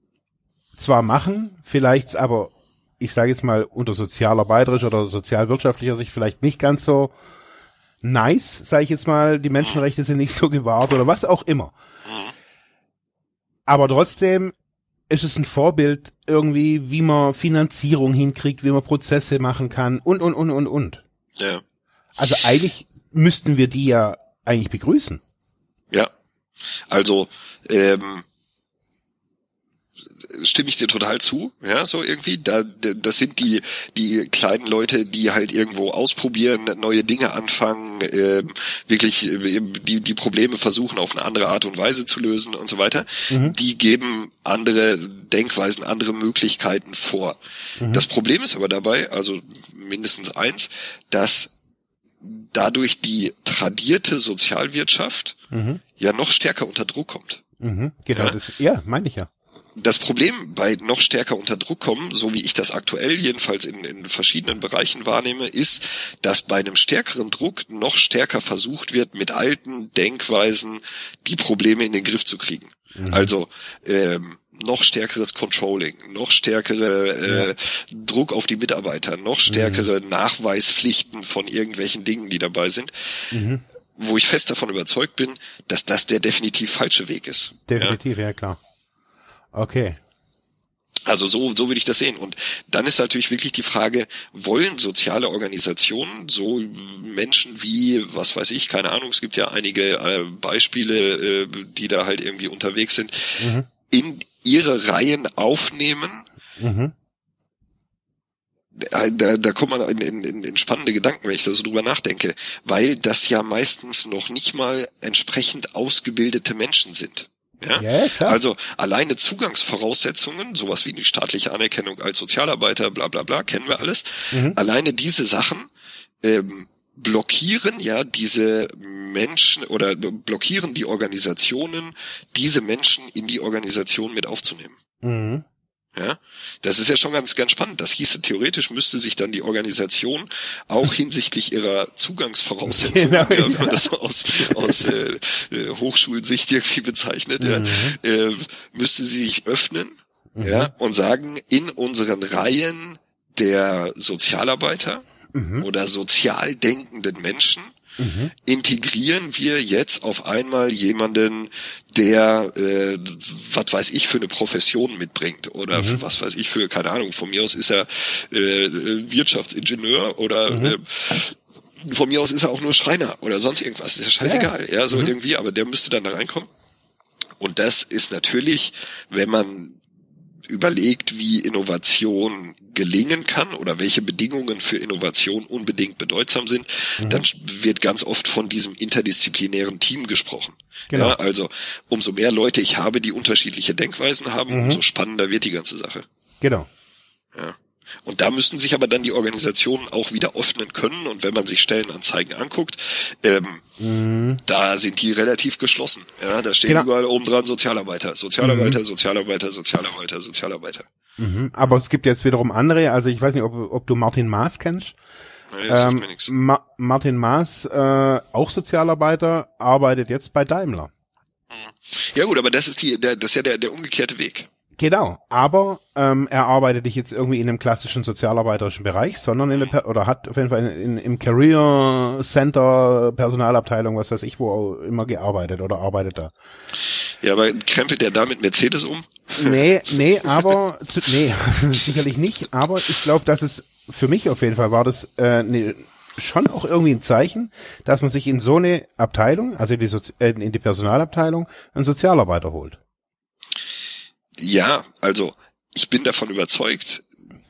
zwar machen, vielleicht aber ich sage jetzt mal unter sozialarbeiterischer oder sozialwirtschaftlicher Sicht vielleicht nicht ganz so nice, sage ich jetzt mal, die Menschenrechte sind nicht so gewahrt oder was auch immer. Aber trotzdem ist es ein Vorbild irgendwie, wie man Finanzierung hinkriegt, wie man Prozesse machen kann und, und, und, und, und. Ja. Also eigentlich müssten wir die ja eigentlich begrüßen. Ja. Also, ähm, stimme ich dir total zu, ja, so irgendwie. Da, das sind die, die kleinen Leute, die halt irgendwo ausprobieren, neue Dinge anfangen, äh, wirklich äh, die, die Probleme versuchen auf eine andere Art und Weise zu lösen und so weiter. Mhm. Die geben andere Denkweisen, andere Möglichkeiten vor. Mhm. Das Problem ist aber dabei, also mindestens eins, dass dadurch die tradierte Sozialwirtschaft mhm. ja noch stärker unter Druck kommt. Mhm, genau, ja. das, ja, meine ich ja das Problem bei noch stärker unter Druck kommen, so wie ich das aktuell jedenfalls in, in verschiedenen Bereichen wahrnehme, ist, dass bei einem stärkeren Druck noch stärker versucht wird, mit alten Denkweisen die Probleme in den Griff zu kriegen. Mhm. Also ähm, noch stärkeres Controlling, noch stärkere äh, ja. Druck auf die Mitarbeiter, noch stärkere mhm. Nachweispflichten von irgendwelchen Dingen, die dabei sind. Mhm. Wo ich fest davon überzeugt bin, dass das der definitiv falsche Weg ist. Definitiv, ja, ja klar. Okay. Also so, so würde ich das sehen. Und dann ist natürlich wirklich die Frage, wollen soziale Organisationen, so Menschen wie, was weiß ich, keine Ahnung, es gibt ja einige äh, Beispiele, äh, die da halt irgendwie unterwegs sind, mhm. in ihre Reihen aufnehmen? Mhm. Da, da, da kommt man in, in, in spannende Gedanken, wenn ich da so drüber nachdenke, weil das ja meistens noch nicht mal entsprechend ausgebildete Menschen sind. Ja? ja. Also alleine Zugangsvoraussetzungen, sowas wie die staatliche Anerkennung als Sozialarbeiter, bla bla bla, kennen wir alles. Mhm. Alleine diese Sachen ähm, blockieren ja diese Menschen oder blockieren die Organisationen, diese Menschen in die Organisation mit aufzunehmen. Mhm. Ja, das ist ja schon ganz, ganz spannend. Das hieße, theoretisch müsste sich dann die Organisation auch (laughs) hinsichtlich ihrer Zugangsvoraussetzungen, genau, (laughs) ja, wenn man das aus, aus äh, äh, Hochschulsicht irgendwie bezeichnet, mhm. ja, äh, müsste sie sich öffnen mhm. ja, und sagen, in unseren Reihen der Sozialarbeiter mhm. oder sozial denkenden Menschen mhm. integrieren wir jetzt auf einmal jemanden, der, äh, was weiß ich, für eine Profession mitbringt oder mhm. was weiß ich für, keine Ahnung, von mir aus ist er äh, Wirtschaftsingenieur oder mhm. äh, von mir aus ist er auch nur Schreiner oder sonst irgendwas. ist ja scheißegal, ja, ja so mhm. irgendwie, aber der müsste dann da reinkommen. Und das ist natürlich, wenn man überlegt, wie Innovation gelingen kann oder welche Bedingungen für Innovation unbedingt bedeutsam sind, mhm. dann wird ganz oft von diesem interdisziplinären Team gesprochen. Genau. Ja, also umso mehr Leute ich habe, die unterschiedliche Denkweisen haben, mhm. umso spannender wird die ganze Sache. Genau. Ja. Und da müssen sich aber dann die Organisationen auch wieder öffnen können. Und wenn man sich Stellenanzeigen anguckt, ähm, mhm. da sind die relativ geschlossen. Ja, da stehen genau. überall oben dran Sozialarbeiter, Sozialarbeiter, mhm. Sozialarbeiter, Sozialarbeiter, Sozialarbeiter. Mhm. Aber es gibt jetzt wiederum andere, also ich weiß nicht, ob, ob du Martin Maas kennst. Nee, ähm, Ma Martin Maas, äh, auch Sozialarbeiter, arbeitet jetzt bei Daimler. Ja gut, aber das ist die, der, das ist ja der, der umgekehrte Weg. Genau, aber ähm, er arbeitet nicht jetzt irgendwie in einem klassischen sozialarbeiterischen Bereich, sondern in der, oder hat auf jeden Fall in, in, im Career Center, Personalabteilung, was weiß ich, wo immer gearbeitet oder arbeitet da. Ja, aber krempelt der da mit Mercedes um? Nee, nee, aber zu, nee, (laughs) sicherlich nicht, aber ich glaube, dass es für mich auf jeden Fall war das äh, ne, schon auch irgendwie ein Zeichen, dass man sich in so eine Abteilung, also in die, Sozi äh, in die Personalabteilung, einen Sozialarbeiter holt. Ja, also ich bin davon überzeugt,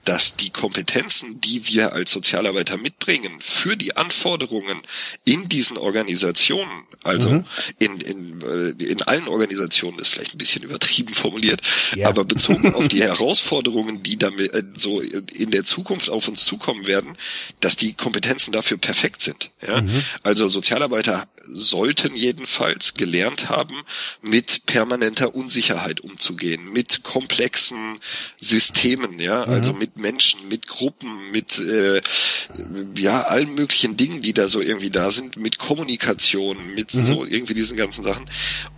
dass die Kompetenzen, die wir als Sozialarbeiter mitbringen für die Anforderungen in diesen Organisationen, also mhm. in, in, äh, in allen Organisationen ist vielleicht ein bisschen übertrieben formuliert, ja. aber bezogen auf die (laughs) Herausforderungen, die damit äh, so in der Zukunft auf uns zukommen werden, dass die Kompetenzen dafür perfekt sind. Ja? Mhm. Also Sozialarbeiter sollten jedenfalls gelernt haben, mit permanenter Unsicherheit umzugehen, mit komplexen Systemen, ja, mhm. also mit Menschen, mit Gruppen, mit äh, ja allen möglichen Dingen, die da so irgendwie da sind, mit Kommunikation, mit mhm. so irgendwie diesen ganzen Sachen.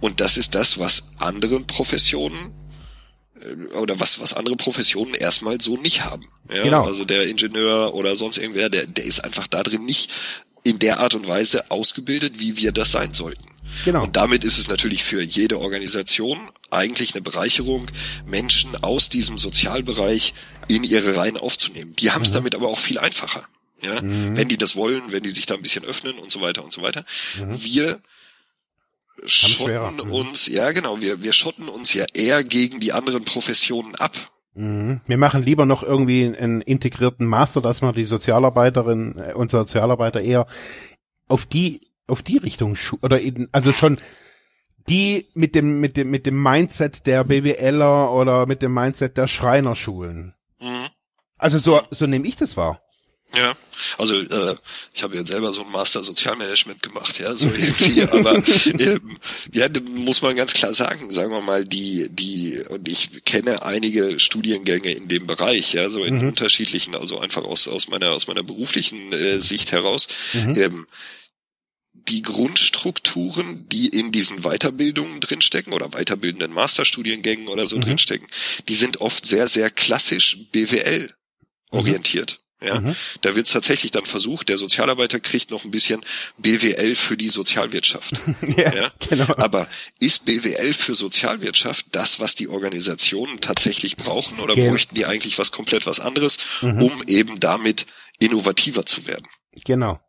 Und das ist das, was anderen Professionen äh, oder was was andere Professionen erstmal so nicht haben. Ja? Genau. Also der Ingenieur oder sonst irgendwer, der der ist einfach da drin nicht in der Art und Weise ausgebildet, wie wir das sein sollten. Genau. Und damit ist es natürlich für jede Organisation eigentlich eine Bereicherung, Menschen aus diesem Sozialbereich in ihre Reihen aufzunehmen. Die haben es mhm. damit aber auch viel einfacher. Ja, mhm. wenn die das wollen, wenn die sich da ein bisschen öffnen und so weiter und so weiter. Mhm. Wir schotten mhm. uns, ja genau, wir, wir schotten uns ja eher gegen die anderen Professionen ab. Mhm. Wir machen lieber noch irgendwie einen integrierten Master, dass man die Sozialarbeiterin äh, und Sozialarbeiter eher auf die auf die Richtung oder eben, also schon die mit dem mit dem mit dem Mindset der BWLer oder mit dem Mindset der Schreinerschulen. Mhm. Also so so nehme ich das wahr. Ja, also äh, ich habe ja selber so ein Master Sozialmanagement gemacht, ja, so irgendwie, (laughs) aber ähm, ja, muss man ganz klar sagen, sagen wir mal, die, die, und ich kenne einige Studiengänge in dem Bereich, ja, so in mhm. unterschiedlichen, also einfach aus, aus meiner, aus meiner beruflichen äh, Sicht heraus, mhm. ähm, die Grundstrukturen, die in diesen Weiterbildungen drinstecken oder weiterbildenden Masterstudiengängen oder so mhm. drinstecken, die sind oft sehr, sehr klassisch BWL orientiert. Ja, mhm. da wird es tatsächlich dann versucht, der Sozialarbeiter kriegt noch ein bisschen BWL für die Sozialwirtschaft. (laughs) ja, ja, genau. Aber ist BWL für Sozialwirtschaft das, was die Organisationen tatsächlich brauchen oder Gen bräuchten die eigentlich was komplett was anderes, mhm. um eben damit innovativer zu werden? Genau.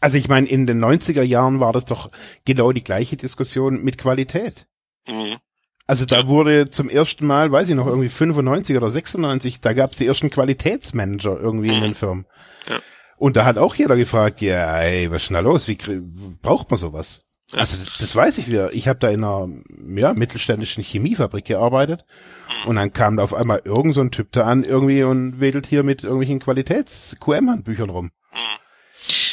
Also ich meine, in den 90er Jahren war das doch genau die gleiche Diskussion mit Qualität. Mhm. Also da wurde zum ersten Mal, weiß ich noch, irgendwie 95 oder 96, da gab es die ersten Qualitätsmanager irgendwie in den mhm. Firmen. Ja. Und da hat auch jeder gefragt, ja, ey, was ist denn da los? Wie braucht man sowas? Ja. Also das weiß ich wieder. Ich habe da in einer ja, mittelständischen Chemiefabrik gearbeitet und dann kam da auf einmal irgend so ein Typ da an irgendwie und wedelt hier mit irgendwelchen Qualitäts-QM-Handbüchern rum. Mhm.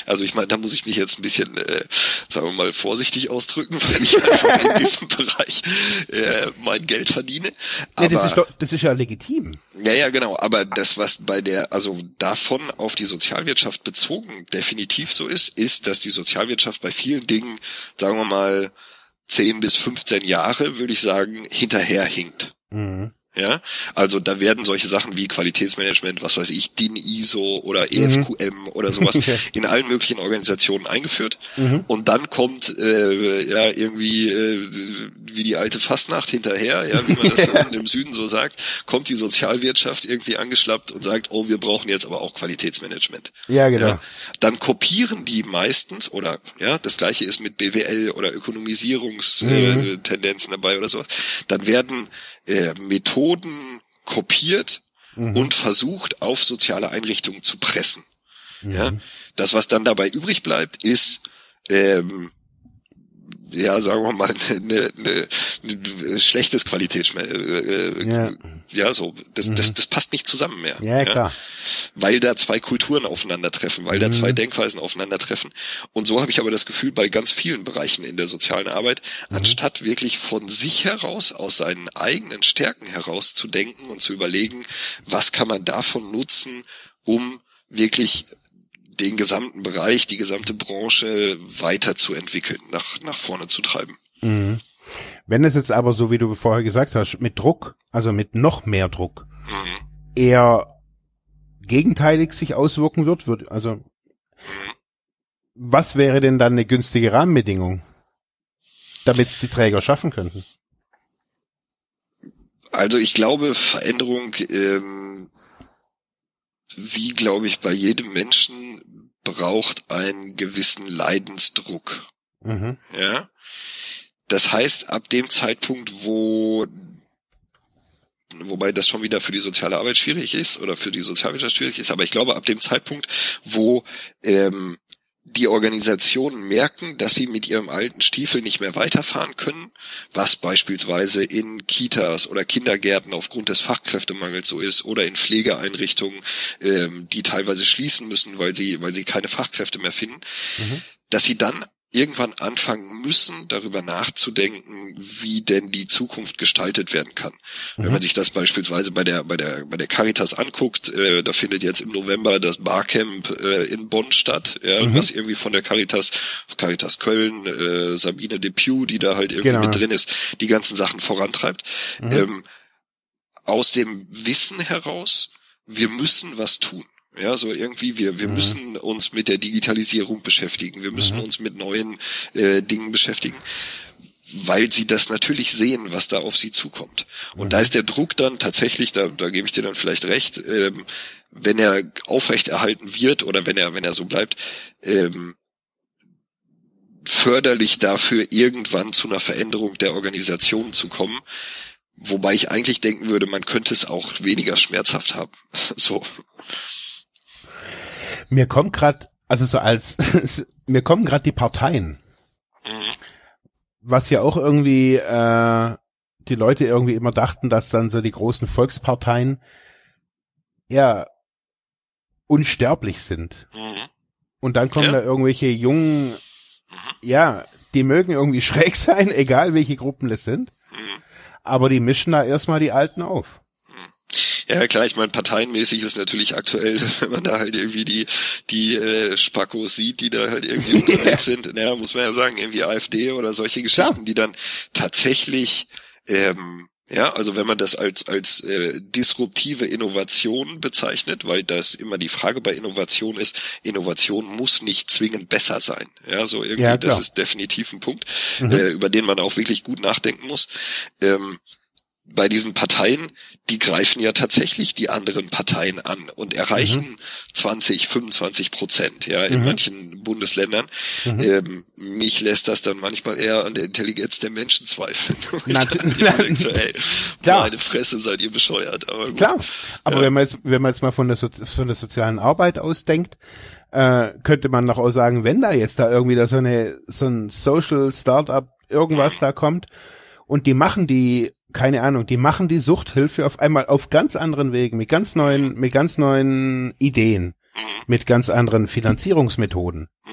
Also ich meine, da muss ich mich jetzt ein bisschen, äh, sagen wir mal, vorsichtig ausdrücken, (laughs) weil ich einfach in diesem Bereich äh, mein Geld verdiene. Aber, ja, das, ist doch, das ist ja legitim. Ja, ja, genau. Aber das, was bei der, also davon auf die Sozialwirtschaft bezogen definitiv so ist, ist, dass die Sozialwirtschaft bei vielen Dingen, sagen wir mal, 10 bis 15 Jahre, würde ich sagen, hinterherhinkt. Mhm. Ja, also da werden solche Sachen wie Qualitätsmanagement, was weiß ich, DIN ISO oder EFQM mhm. oder sowas (laughs) in allen möglichen Organisationen eingeführt. Mhm. Und dann kommt äh, ja irgendwie äh, wie die alte Fastnacht hinterher, ja, wie man das (laughs) ja. im Süden so sagt, kommt die Sozialwirtschaft irgendwie angeschlappt und sagt, oh, wir brauchen jetzt aber auch Qualitätsmanagement. Ja, genau. Ja, dann kopieren die meistens oder ja, das gleiche ist mit BWL oder Ökonomisierungstendenzen mhm. äh, dabei oder sowas. Dann werden äh, Methoden kopiert mhm. und versucht, auf soziale Einrichtungen zu pressen. Mhm. Ja, das, was dann dabei übrig bleibt, ist ähm, ja, sagen wir mal, (laughs) eine, eine, eine schlechtes Qualitätsmerkmal. Äh, ja. ja, so, das, mhm. das, das passt nicht zusammen mehr. Ja, ja, klar. Weil da zwei Kulturen aufeinandertreffen, weil da zwei mhm. Denkweisen aufeinandertreffen. Und so habe ich aber das Gefühl, bei ganz vielen Bereichen in der sozialen Arbeit, mhm. anstatt wirklich von sich heraus, aus seinen eigenen Stärken heraus zu denken und zu überlegen, was kann man davon nutzen, um wirklich den gesamten Bereich, die gesamte Branche weiterzuentwickeln, nach, nach vorne zu treiben. Mhm. Wenn es jetzt aber, so wie du vorher gesagt hast, mit Druck, also mit noch mehr Druck, mhm. eher gegenteilig sich auswirken wird, wird, also, was wäre denn dann eine günstige Rahmenbedingung, damit es die Träger schaffen könnten? Also ich glaube, Veränderung ähm, wie, glaube ich, bei jedem Menschen braucht einen gewissen Leidensdruck. Mhm. Ja. Das heißt, ab dem Zeitpunkt, wo wobei das schon wieder für die soziale Arbeit schwierig ist oder für die Sozialwirtschaft schwierig ist, aber ich glaube, ab dem Zeitpunkt, wo ähm, die Organisationen merken, dass sie mit ihrem alten Stiefel nicht mehr weiterfahren können, was beispielsweise in Kitas oder Kindergärten aufgrund des Fachkräftemangels so ist oder in Pflegeeinrichtungen, ähm, die teilweise schließen müssen, weil sie, weil sie keine Fachkräfte mehr finden, mhm. dass sie dann irgendwann anfangen müssen, darüber nachzudenken, wie denn die Zukunft gestaltet werden kann. Mhm. Wenn man sich das beispielsweise bei der bei der bei der Caritas anguckt, äh, da findet jetzt im November das Barcamp äh, in Bonn statt, ja, mhm. was irgendwie von der Caritas Caritas Köln, äh, Sabine Depew, die da halt irgendwie genau. mit drin ist, die ganzen Sachen vorantreibt. Mhm. Ähm, aus dem Wissen heraus, wir müssen was tun. Ja, so irgendwie, wir, wir mhm. müssen uns mit der Digitalisierung beschäftigen, wir müssen mhm. uns mit neuen äh, Dingen beschäftigen, weil sie das natürlich sehen, was da auf sie zukommt. Und mhm. da ist der Druck dann tatsächlich, da, da gebe ich dir dann vielleicht recht, ähm, wenn er aufrechterhalten wird oder wenn er, wenn er so bleibt, ähm, förderlich dafür, irgendwann zu einer Veränderung der Organisation zu kommen. Wobei ich eigentlich denken würde, man könnte es auch weniger schmerzhaft haben. (laughs) so. Mir kommt gerade, also so als, (laughs) mir kommen gerade die Parteien. Mhm. Was ja auch irgendwie äh, die Leute irgendwie immer dachten, dass dann so die großen Volksparteien ja unsterblich sind. Mhm. Und dann kommen ja. da irgendwelche jungen, mhm. ja, die mögen irgendwie (laughs) schräg sein, egal welche Gruppen das sind. Mhm. Aber die mischen da erstmal die Alten auf. Ja, klar, ich meine, parteienmäßig ist natürlich aktuell, (laughs) wenn man da halt irgendwie die, die äh, Spackos sieht, die da halt irgendwie (laughs) unterwegs sind, naja, muss man ja sagen, irgendwie AfD oder solche Geschichten, ja. die dann tatsächlich ähm, ja, also wenn man das als als äh, disruptive Innovation bezeichnet, weil das immer die Frage bei Innovation ist, Innovation muss nicht zwingend besser sein. Ja, so irgendwie, ja, das ist definitiv ein Punkt, mhm. äh, über den man auch wirklich gut nachdenken muss. Ähm, bei diesen Parteien, die greifen ja tatsächlich die anderen Parteien an und erreichen mhm. 20, 25 Prozent, ja, in mhm. manchen Bundesländern. Mhm. Ähm, mich lässt das dann manchmal eher an der Intelligenz der Menschen zweifeln. (laughs) Natürlich. so, (laughs) ey, Klar. Meine Fresse seid ihr bescheuert. Aber gut. Klar. Aber ja. wenn man jetzt, wenn man jetzt mal von der, so von der sozialen Arbeit ausdenkt, äh, könnte man noch auch sagen, wenn da jetzt da irgendwie da so eine, so ein Social Startup irgendwas (clears throat) da kommt und die machen die keine Ahnung, die machen die Suchthilfe auf einmal auf ganz anderen Wegen, mit ganz neuen, mit ganz neuen Ideen, mhm. mit ganz anderen Finanzierungsmethoden. Mhm.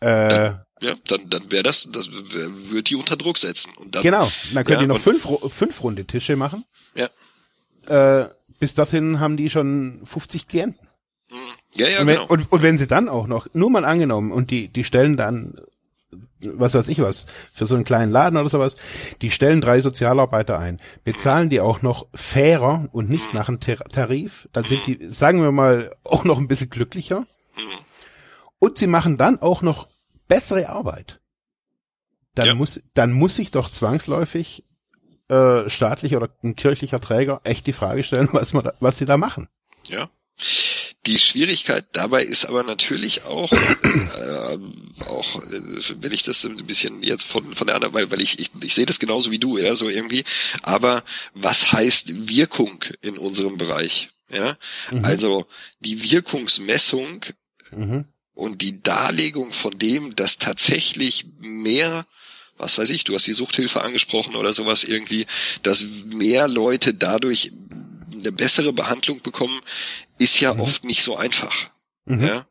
Äh, ja, dann, dann wäre das, das würde die unter Druck setzen. Und dann, genau, dann können ja, die noch fünf, fünf runde Tische machen. Ja. Äh, bis dahin haben die schon 50 Klienten. Mhm. Ja, ja, und wenn, genau. Und, und wenn sie dann auch noch, nur mal angenommen, und die, die stellen dann was weiß ich was, für so einen kleinen Laden oder sowas, die stellen drei Sozialarbeiter ein, bezahlen die auch noch fairer und nicht nach einem Tarif, dann sind die, sagen wir mal, auch noch ein bisschen glücklicher. Und sie machen dann auch noch bessere Arbeit. Dann ja. muss, dann muss sich doch zwangsläufig äh, staatlich oder ein kirchlicher Träger echt die Frage stellen, (laughs) was, man, was sie da machen. Ja. Die Schwierigkeit dabei ist aber natürlich auch, (coughs) äh, auch wenn ich das ein bisschen jetzt von von der anderen, weil weil ich ich, ich sehe das genauso wie du, ja, so irgendwie. Aber was heißt Wirkung in unserem Bereich? Ja, mhm. also die Wirkungsmessung mhm. und die Darlegung von dem, dass tatsächlich mehr was weiß ich, du hast die Suchthilfe angesprochen oder sowas irgendwie, dass mehr Leute dadurch eine bessere Behandlung bekommen, ist ja mhm. oft nicht so einfach. Mhm. Ja?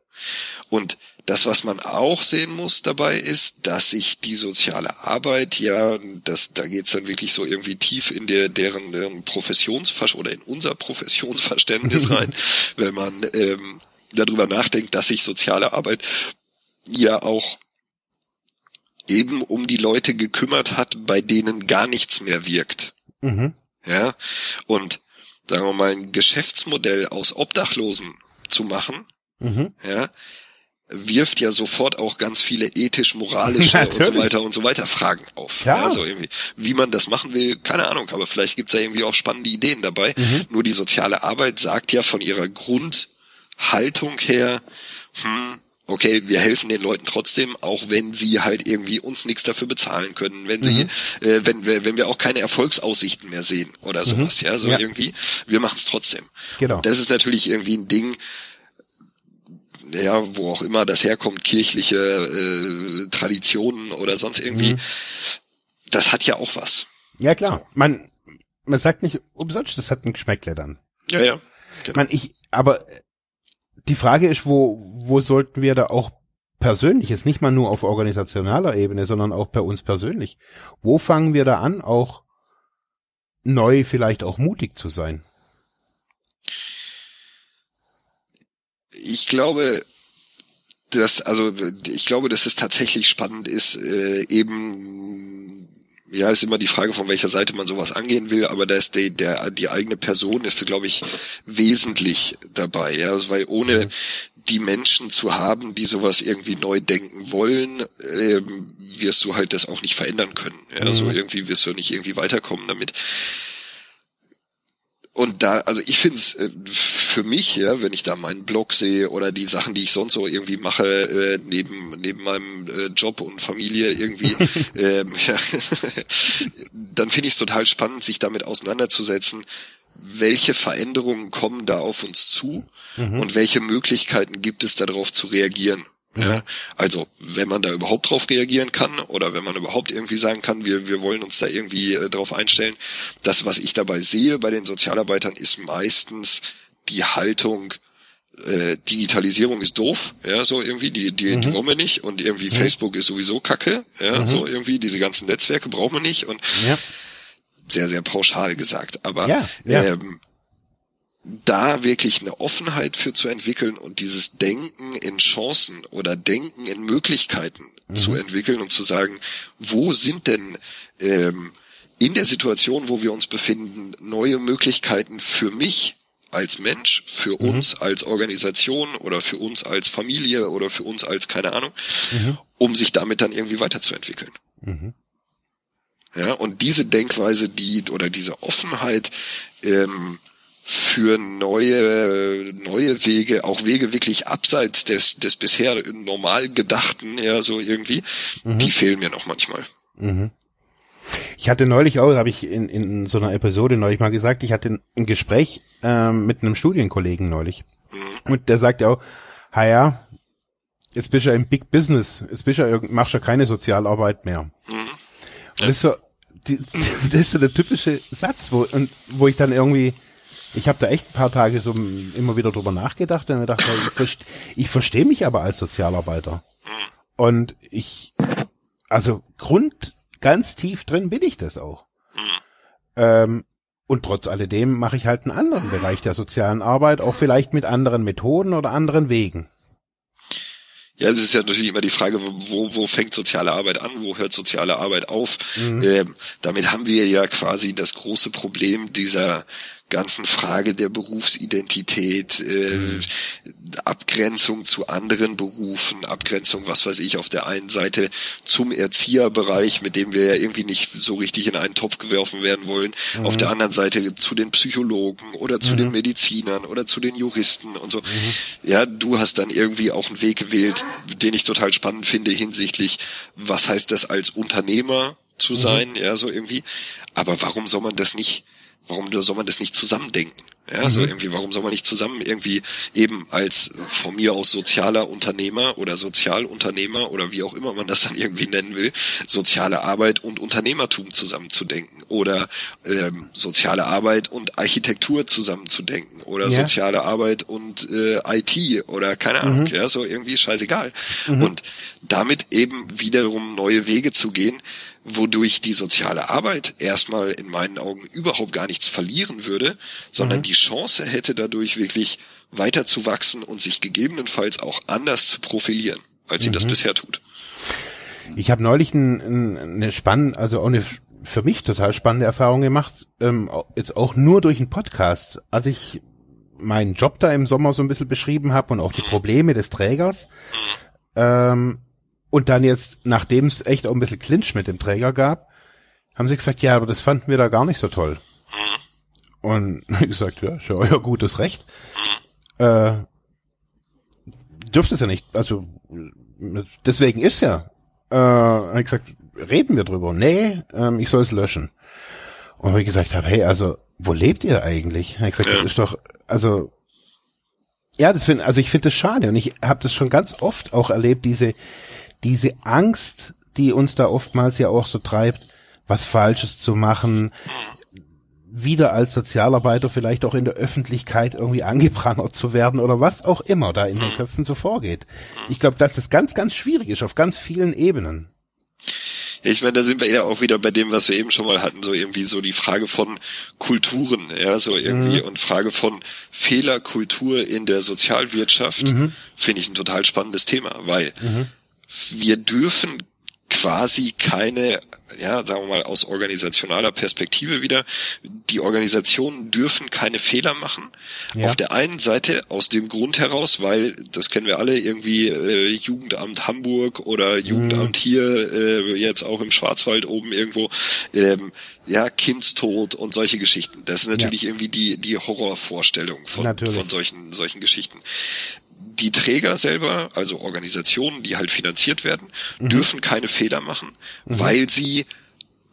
Und das, was man auch sehen muss dabei, ist, dass sich die soziale Arbeit, ja, das, da geht's dann wirklich so irgendwie tief in der, deren, deren Professionsverständnis oder in unser Professionsverständnis rein, (laughs) wenn man ähm, darüber nachdenkt, dass sich soziale Arbeit ja auch eben um die Leute gekümmert hat, bei denen gar nichts mehr wirkt. Mhm. Ja, und sagen wir mal, ein Geschäftsmodell aus Obdachlosen zu machen, mhm. ja, wirft ja sofort auch ganz viele ethisch-moralische (laughs) und so weiter und so weiter Fragen auf. Klar. Also irgendwie, wie man das machen will, keine Ahnung, aber vielleicht gibt's ja irgendwie auch spannende Ideen dabei. Mhm. Nur die soziale Arbeit sagt ja von ihrer Grundhaltung her, hm, okay, wir helfen den Leuten trotzdem, auch wenn sie halt irgendwie uns nichts dafür bezahlen können, wenn sie, mhm. äh, wenn wir, wenn wir auch keine Erfolgsaussichten mehr sehen oder mhm. sowas, mhm. ja, so ja. irgendwie, wir machen es trotzdem. Genau. das ist natürlich irgendwie ein Ding, ja, wo auch immer das herkommt, kirchliche äh, Traditionen oder sonst irgendwie, mhm. das hat ja auch was. Ja klar, so. man, man sagt nicht umsonst, das hat ein Geschmäckle dann. Ja, ja. Genau. Man, ich, aber die Frage ist, wo, wo sollten wir da auch persönlich, jetzt nicht mal nur auf organisationaler Ebene, sondern auch bei uns persönlich, wo fangen wir da an, auch neu vielleicht auch mutig zu sein? Ich glaube, dass, also ich glaube, dass es tatsächlich spannend ist, äh, eben ja, ist immer die Frage, von welcher Seite man sowas angehen will, aber da ist die, der, die eigene Person ist, glaube ich, wesentlich dabei, ja, also, weil ohne mhm. die Menschen zu haben, die sowas irgendwie neu denken wollen, ähm, wirst du halt das auch nicht verändern können. Ja, mhm. so irgendwie wirst du nicht irgendwie weiterkommen damit und da, also ich finde es äh, für mich, ja, wenn ich da meinen Blog sehe oder die Sachen, die ich sonst so irgendwie mache, äh, neben, neben meinem äh, Job und Familie irgendwie, (laughs) ähm, (laughs) ja, dann finde ich es total spannend, sich damit auseinanderzusetzen, welche Veränderungen kommen da auf uns zu mhm. und welche Möglichkeiten gibt es darauf zu reagieren. Ja, also wenn man da überhaupt drauf reagieren kann oder wenn man überhaupt irgendwie sagen kann, wir, wir wollen uns da irgendwie äh, drauf einstellen. Das, was ich dabei sehe bei den Sozialarbeitern, ist meistens die Haltung, äh, Digitalisierung ist doof, ja, so irgendwie, die, die, mhm. die wollen wir nicht und irgendwie mhm. Facebook ist sowieso Kacke, ja, mhm. so irgendwie, diese ganzen Netzwerke brauchen wir nicht und ja. sehr, sehr pauschal gesagt. Aber ja, ja. Ähm, da wirklich eine Offenheit für zu entwickeln und dieses Denken in Chancen oder Denken in Möglichkeiten mhm. zu entwickeln und zu sagen, wo sind denn ähm, in der Situation, wo wir uns befinden, neue Möglichkeiten für mich als Mensch, für mhm. uns als Organisation oder für uns als Familie oder für uns als keine Ahnung, mhm. um sich damit dann irgendwie weiterzuentwickeln. Mhm. Ja, und diese Denkweise, die oder diese Offenheit, ähm, für neue, neue Wege, auch Wege wirklich abseits des, des bisher normal Gedachten, ja, so irgendwie, mhm. die fehlen mir noch manchmal. Mhm. Ich hatte neulich auch, habe ich in, in so einer Episode neulich mal gesagt, ich hatte ein Gespräch ähm, mit einem Studienkollegen neulich. Mhm. Und der sagte auch, ha ja, jetzt bist du ja im Big Business, jetzt bist du ja, machst du ja keine Sozialarbeit mehr. Mhm. Und das ist so, die, (laughs) das ist so der typische Satz, wo, und wo ich dann irgendwie ich habe da echt ein paar Tage so immer wieder drüber nachgedacht und mir gedacht, ich, verste, ich verstehe mich aber als Sozialarbeiter. Und ich, also Grund, ganz tief drin bin ich das auch. Ähm, und trotz alledem mache ich halt einen anderen Bereich der sozialen Arbeit, auch vielleicht mit anderen Methoden oder anderen Wegen. Ja, es ist ja natürlich immer die Frage, wo, wo fängt soziale Arbeit an, wo hört soziale Arbeit auf? Mhm. Ähm, damit haben wir ja quasi das große Problem dieser ganzen Frage der Berufsidentität, äh, mhm. Abgrenzung zu anderen Berufen, Abgrenzung, was weiß ich, auf der einen Seite zum Erzieherbereich, mit dem wir ja irgendwie nicht so richtig in einen Topf geworfen werden wollen, mhm. auf der anderen Seite zu den Psychologen oder zu mhm. den Medizinern oder zu den Juristen und so. Mhm. Ja, du hast dann irgendwie auch einen Weg gewählt, den ich total spannend finde hinsichtlich, was heißt das als Unternehmer zu mhm. sein, ja, so irgendwie. Aber warum soll man das nicht warum soll man das nicht zusammendenken? Ja, mhm. so irgendwie, warum soll man nicht zusammen irgendwie eben als von mir aus sozialer Unternehmer oder Sozialunternehmer oder wie auch immer man das dann irgendwie nennen will, soziale Arbeit und Unternehmertum zusammenzudenken oder ähm, soziale Arbeit und Architektur zusammenzudenken oder ja. soziale Arbeit und äh, IT oder keine Ahnung, mhm. ja, so irgendwie scheißegal. Mhm. Und damit eben wiederum neue Wege zu gehen, wodurch die soziale Arbeit erstmal in meinen Augen überhaupt gar nichts verlieren würde, sondern mhm. die Chance hätte dadurch wirklich weiter zu wachsen und sich gegebenenfalls auch anders zu profilieren, als sie mhm. das bisher tut. Ich habe neulich ein, ein, eine spannende, also auch eine für mich total spannende Erfahrung gemacht, ähm, jetzt auch nur durch einen Podcast. Als ich meinen Job da im Sommer so ein bisschen beschrieben habe und auch die. Probleme des Trägers, mhm. ähm, und dann jetzt, nachdem es echt auch ein bisschen Clinch mit dem Träger gab, haben sie gesagt, ja, aber das fanden wir da gar nicht so toll. Und (laughs) ich gesagt, ja, ist ja euer gutes Recht. Äh, dürfte es ja nicht, also deswegen ist ja. Äh, habe ich gesagt, reden wir drüber. Nee, ähm, ich soll es löschen. Und habe ich gesagt habe, hey, also wo lebt ihr eigentlich? Habe ich gesagt, das ist doch, also ja, das finde, also ich finde das schade und ich habe das schon ganz oft auch erlebt, diese diese Angst, die uns da oftmals ja auch so treibt, was Falsches zu machen, wieder als Sozialarbeiter vielleicht auch in der Öffentlichkeit irgendwie angeprangert zu werden oder was auch immer da in den Köpfen so vorgeht. Ich glaube, dass das ganz, ganz schwierig ist auf ganz vielen Ebenen. Ich meine, da sind wir ja auch wieder bei dem, was wir eben schon mal hatten, so irgendwie so die Frage von Kulturen, ja, so irgendwie mhm. und Frage von Fehlerkultur in der Sozialwirtschaft, mhm. finde ich ein total spannendes Thema, weil mhm wir dürfen quasi keine, ja, sagen wir mal aus organisationaler Perspektive wieder, die Organisationen dürfen keine Fehler machen. Ja. Auf der einen Seite aus dem Grund heraus, weil, das kennen wir alle, irgendwie äh, Jugendamt Hamburg oder Jugendamt mhm. hier, äh, jetzt auch im Schwarzwald oben irgendwo, ähm, ja, Kindstod und solche Geschichten. Das ist natürlich ja. irgendwie die, die Horrorvorstellung von, von solchen, solchen Geschichten die Träger selber, also Organisationen, die halt finanziert werden, mhm. dürfen keine Fehler machen, mhm. weil sie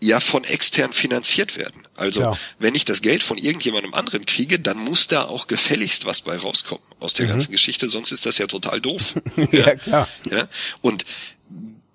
ja von extern finanziert werden. Also ja. wenn ich das Geld von irgendjemandem anderen kriege, dann muss da auch gefälligst was bei rauskommen aus der mhm. ganzen Geschichte, sonst ist das ja total doof. (laughs) ja, ja, klar. Ja? Und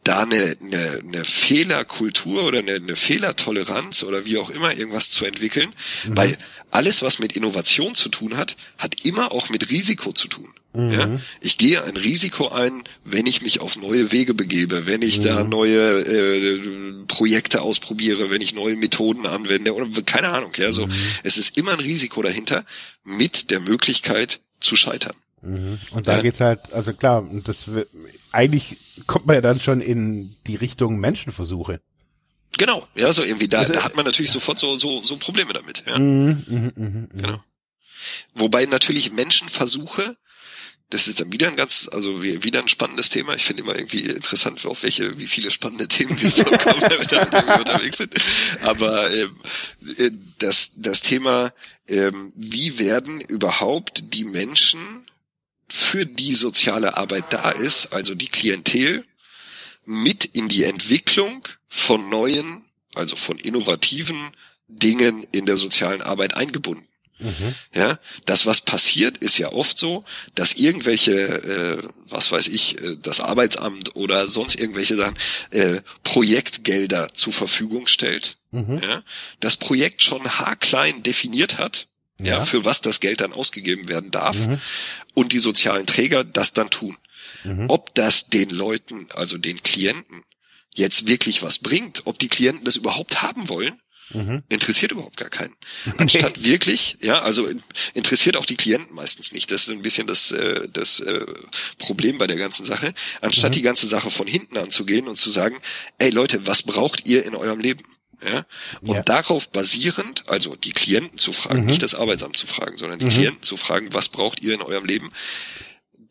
da eine, eine, eine Fehlerkultur oder eine, eine Fehlertoleranz oder wie auch immer irgendwas zu entwickeln, mhm. weil alles, was mit Innovation zu tun hat, hat immer auch mit Risiko zu tun. Mhm. Ja? Ich gehe ein Risiko ein, wenn ich mich auf neue Wege begebe, wenn ich mhm. da neue äh, Projekte ausprobiere, wenn ich neue Methoden anwende oder keine Ahnung. Ja, so mhm. es ist immer ein Risiko dahinter mit der Möglichkeit zu scheitern. Mhm. Und da ja. geht's halt, also klar, das eigentlich kommt man ja dann schon in die Richtung Menschenversuche. Genau, ja, so irgendwie da, also, da hat man natürlich ja. sofort so so so Probleme damit. Ja. Mhm, mh, mh, mh. Genau. Wobei natürlich Menschenversuche das ist dann wieder ein ganz, also wieder ein spannendes Thema. Ich finde immer irgendwie interessant, auf welche, wie viele spannende (laughs) Themen wir so kommen, wenn wir da unterwegs sind. Aber ähm, äh, das, das Thema, ähm, wie werden überhaupt die Menschen, für die soziale Arbeit da ist, also die Klientel, mit in die Entwicklung von neuen, also von innovativen Dingen in der sozialen Arbeit eingebunden. Mhm. Ja, das was passiert, ist ja oft so, dass irgendwelche, äh, was weiß ich, äh, das Arbeitsamt oder sonst irgendwelche Sachen äh, Projektgelder zur Verfügung stellt. Mhm. Ja, das Projekt schon haarklein definiert hat, ja. ja. für was das Geld dann ausgegeben werden darf mhm. und die sozialen Träger das dann tun. Mhm. Ob das den Leuten, also den Klienten, jetzt wirklich was bringt, ob die Klienten das überhaupt haben wollen, Mhm. Interessiert überhaupt gar keinen. (laughs) Anstatt wirklich, ja, also interessiert auch die Klienten meistens nicht. Das ist ein bisschen das, äh, das äh, Problem bei der ganzen Sache. Anstatt mhm. die ganze Sache von hinten anzugehen und zu sagen, ey Leute, was braucht ihr in eurem Leben? Ja? Und ja. darauf basierend, also die Klienten zu fragen, mhm. nicht das Arbeitsamt zu fragen, sondern die mhm. Klienten zu fragen, was braucht ihr in eurem Leben?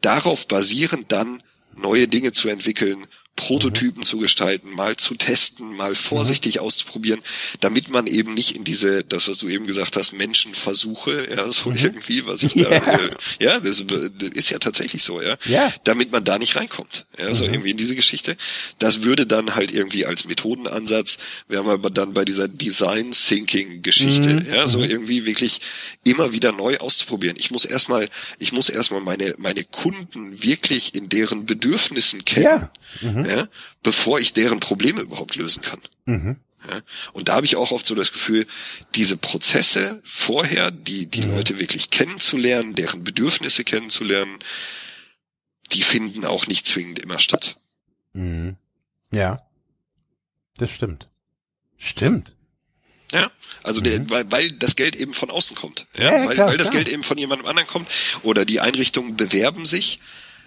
Darauf basierend dann neue Dinge zu entwickeln, Prototypen mhm. zu gestalten, mal zu testen, mal vorsichtig mhm. auszuprobieren, damit man eben nicht in diese, das was du eben gesagt hast, Menschenversuche, ja, so mhm. irgendwie, was ich da, (laughs) ja, äh, ja das, das, ist ja tatsächlich so, ja, ja. damit man da nicht reinkommt, ja, so mhm. irgendwie in diese Geschichte. Das würde dann halt irgendwie als Methodenansatz, wir haben aber dann bei dieser Design Thinking Geschichte, mhm. ja, so mhm. irgendwie wirklich immer wieder neu auszuprobieren. Ich muss erstmal, ich muss erstmal meine meine Kunden wirklich in deren Bedürfnissen kennen. Ja mhm. ja, bevor ich deren Probleme überhaupt lösen kann. Mhm. Ja, und da habe ich auch oft so das Gefühl, diese Prozesse vorher, die die mhm. Leute wirklich kennenzulernen, deren Bedürfnisse kennenzulernen, die finden auch nicht zwingend immer statt. Mhm. Ja, das stimmt. Stimmt. Ja, also der, mhm. weil, weil das Geld eben von außen kommt. Ja, ja weil, klar, weil das klar. Geld eben von jemandem anderen kommt oder die Einrichtungen bewerben sich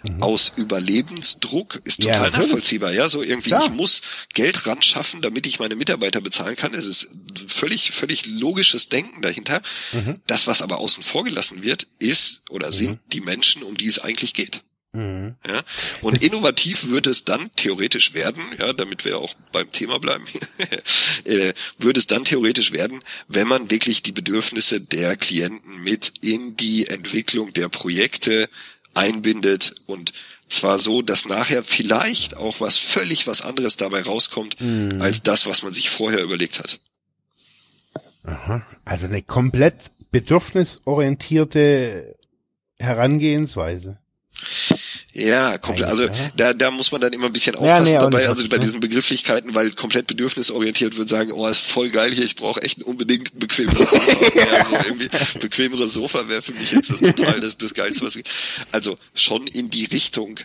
mhm. aus Überlebensdruck ist total ja, nachvollziehbar. Ja, so irgendwie, Klar. ich muss Geld ran schaffen, damit ich meine Mitarbeiter bezahlen kann. Es ist völlig, völlig logisches Denken dahinter. Mhm. Das, was aber außen vor gelassen wird, ist oder sind mhm. die Menschen, um die es eigentlich geht. Mhm. Ja? Und innovativ würde es dann theoretisch werden, ja, damit wir auch beim Thema bleiben, (laughs) äh, würde es dann theoretisch werden, wenn man wirklich die Bedürfnisse der Klienten mit in die Entwicklung der Projekte einbindet und zwar so, dass nachher vielleicht auch was völlig was anderes dabei rauskommt, mhm. als das, was man sich vorher überlegt hat. Aha. Also eine komplett bedürfnisorientierte Herangehensweise. Ja, komplett. Also da, da muss man dann immer ein bisschen aufpassen ja, nee, dabei, also bei diesen Begrifflichkeiten, weil komplett bedürfnisorientiert wird sagen, oh, ist voll geil hier, ich brauche echt unbedingt ein bequemeres Sofa. (laughs) ja, so irgendwie bequemeres Sofa wäre für mich jetzt das (laughs) total das, das Geilste, was ich, also schon in die Richtung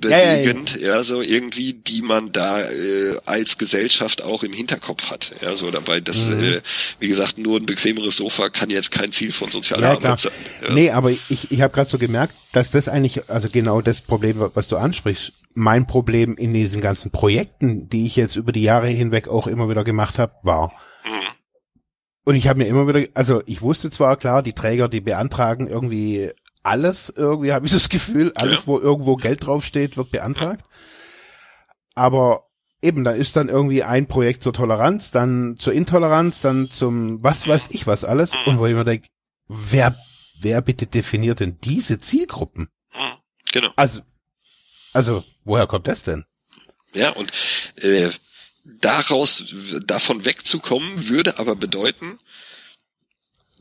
bewegend, ja, ja, ja. so irgendwie, die man da äh, als Gesellschaft auch im Hinterkopf hat. Ja, so dabei, das, mhm. äh, wie gesagt, nur ein bequemeres Sofa kann jetzt kein Ziel von sozialer ja, Arbeit sein. Ja, nee, aber ich, ich habe gerade so gemerkt, dass das eigentlich, also genau das Problem, was du ansprichst, mein Problem in diesen ganzen Projekten, die ich jetzt über die Jahre hinweg auch immer wieder gemacht habe, war. Mhm. Und ich habe mir immer wieder, also ich wusste zwar klar, die Träger, die beantragen irgendwie alles irgendwie, habe ich das Gefühl, alles, wo irgendwo Geld draufsteht, wird beantragt. Aber eben, da ist dann irgendwie ein Projekt zur Toleranz, dann zur Intoleranz, dann zum was weiß ich was alles. Und wo ich mir denke, wer, wer bitte definiert denn diese Zielgruppen? Genau. Also, also, woher kommt das denn? Ja, und äh, daraus, davon wegzukommen, würde aber bedeuten,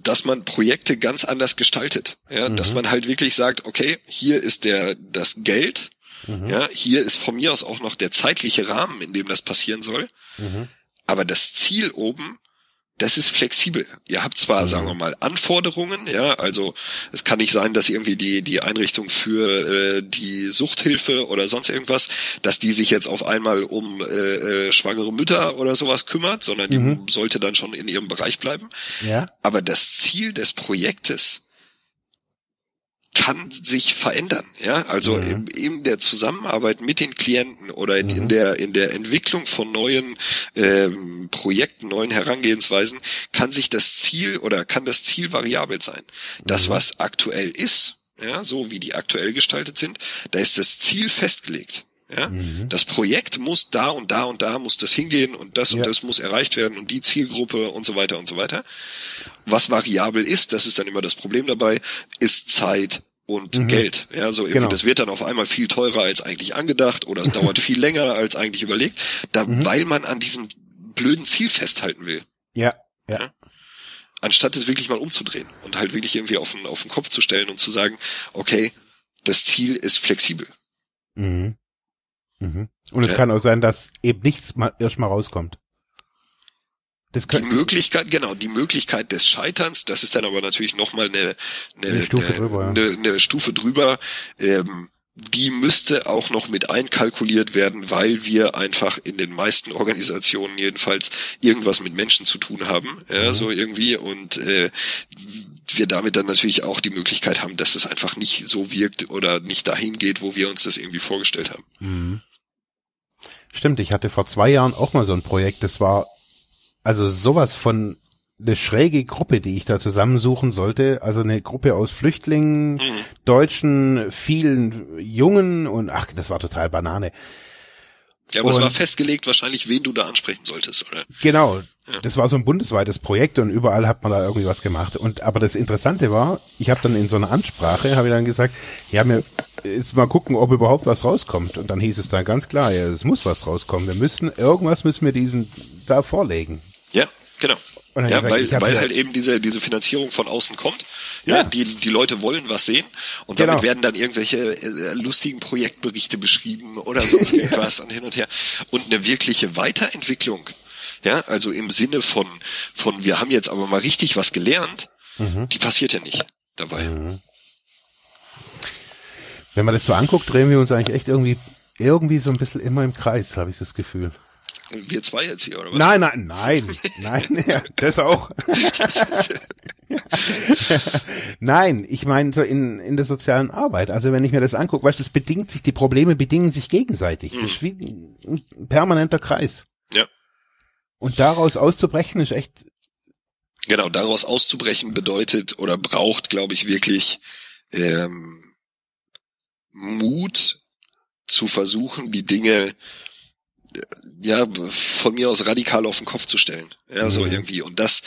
dass man Projekte ganz anders gestaltet. Ja, mhm. dass man halt wirklich sagt, okay, hier ist der, das Geld. Mhm. Ja, hier ist von mir aus auch noch der zeitliche Rahmen, in dem das passieren soll. Mhm. Aber das Ziel oben das ist flexibel. Ihr habt zwar, mhm. sagen wir mal, Anforderungen, ja, also es kann nicht sein, dass irgendwie die die Einrichtung für äh, die Suchthilfe oder sonst irgendwas, dass die sich jetzt auf einmal um äh, äh, schwangere Mütter oder sowas kümmert, sondern die mhm. sollte dann schon in ihrem Bereich bleiben. Ja. Aber das Ziel des Projektes kann sich verändern, ja, also mhm. in, in, der Zusammenarbeit mit den Klienten oder in, mhm. in, der in der Entwicklung von neuen ähm, Projekten, neuen Herangehensweisen kann sich das Ziel oder kann das Ziel variabel sein. Das, mhm. was aktuell ist, ja, so wie die aktuell gestaltet sind, da ist das Ziel festgelegt. Ja? Mhm. Das Projekt muss da und da und da muss das hingehen und das ja. und das muss erreicht werden und die Zielgruppe und so weiter und so weiter. Was variabel ist, das ist dann immer das Problem dabei, ist Zeit und mhm. Geld. Ja, so irgendwie, genau. das wird dann auf einmal viel teurer als eigentlich angedacht oder es (laughs) dauert viel länger als eigentlich überlegt, da, mhm. weil man an diesem blöden Ziel festhalten will. Ja, ja. ja? Anstatt es wirklich mal umzudrehen und halt wirklich irgendwie auf den, auf den Kopf zu stellen und zu sagen, okay, das Ziel ist flexibel. Mhm. Mhm. Und es ja. kann auch sein, dass eben nichts mal erst mal rauskommt. Das die Möglichkeit, genau, die Möglichkeit des Scheiterns, das ist dann aber natürlich nochmal eine, eine, eine, Stufe eine, drüber, ja. eine, eine Stufe drüber. Ähm, die müsste auch noch mit einkalkuliert werden, weil wir einfach in den meisten Organisationen jedenfalls irgendwas mit Menschen zu tun haben, ja, mhm. so irgendwie und äh, wir damit dann natürlich auch die Möglichkeit haben, dass es einfach nicht so wirkt oder nicht dahin geht, wo wir uns das irgendwie vorgestellt haben. Mhm. Stimmt, ich hatte vor zwei Jahren auch mal so ein Projekt, das war also sowas von eine schräge Gruppe, die ich da zusammensuchen sollte. Also eine Gruppe aus Flüchtlingen, mhm. Deutschen, vielen Jungen und ach, das war total Banane. Ja, aber und, es war festgelegt wahrscheinlich, wen du da ansprechen solltest, oder? Genau. Ja. Das war so ein bundesweites Projekt und überall hat man da irgendwie was gemacht. Und aber das Interessante war, ich habe dann in so einer Ansprache, habe ich dann gesagt, ja, mir jetzt mal gucken, ob überhaupt was rauskommt. Und dann hieß es dann ganz klar, ja, es muss was rauskommen. Wir müssen, irgendwas müssen wir diesen da vorlegen. Ja, genau. Ja, gesagt, weil, weil halt eben diese, diese Finanzierung von außen kommt. Ja. ja. die, die Leute wollen was sehen und damit genau. werden dann irgendwelche äh, lustigen Projektberichte beschrieben oder sonst (laughs) irgendwas und hin und her. Und eine wirkliche Weiterentwicklung, ja, also im Sinne von, von wir haben jetzt aber mal richtig was gelernt, mhm. die passiert ja nicht dabei. Mhm. Wenn man das so anguckt, drehen wir uns eigentlich echt irgendwie, irgendwie so ein bisschen immer im Kreis, habe ich das Gefühl. Wir zwei jetzt hier, oder was? Nein, nein, nein, nein, ja, das auch. nein, ich meine so in, in der sozialen Arbeit. Also wenn ich mir das angucke, weißt du, das bedingt sich, die Probleme bedingen sich gegenseitig. Mhm. Das ist wie ein permanenter Kreis. Und daraus auszubrechen ist echt. Genau, daraus auszubrechen bedeutet oder braucht, glaube ich, wirklich ähm, Mut zu versuchen, die Dinge ja, von mir aus radikal auf den Kopf zu stellen. Ja, mhm. so irgendwie. Und das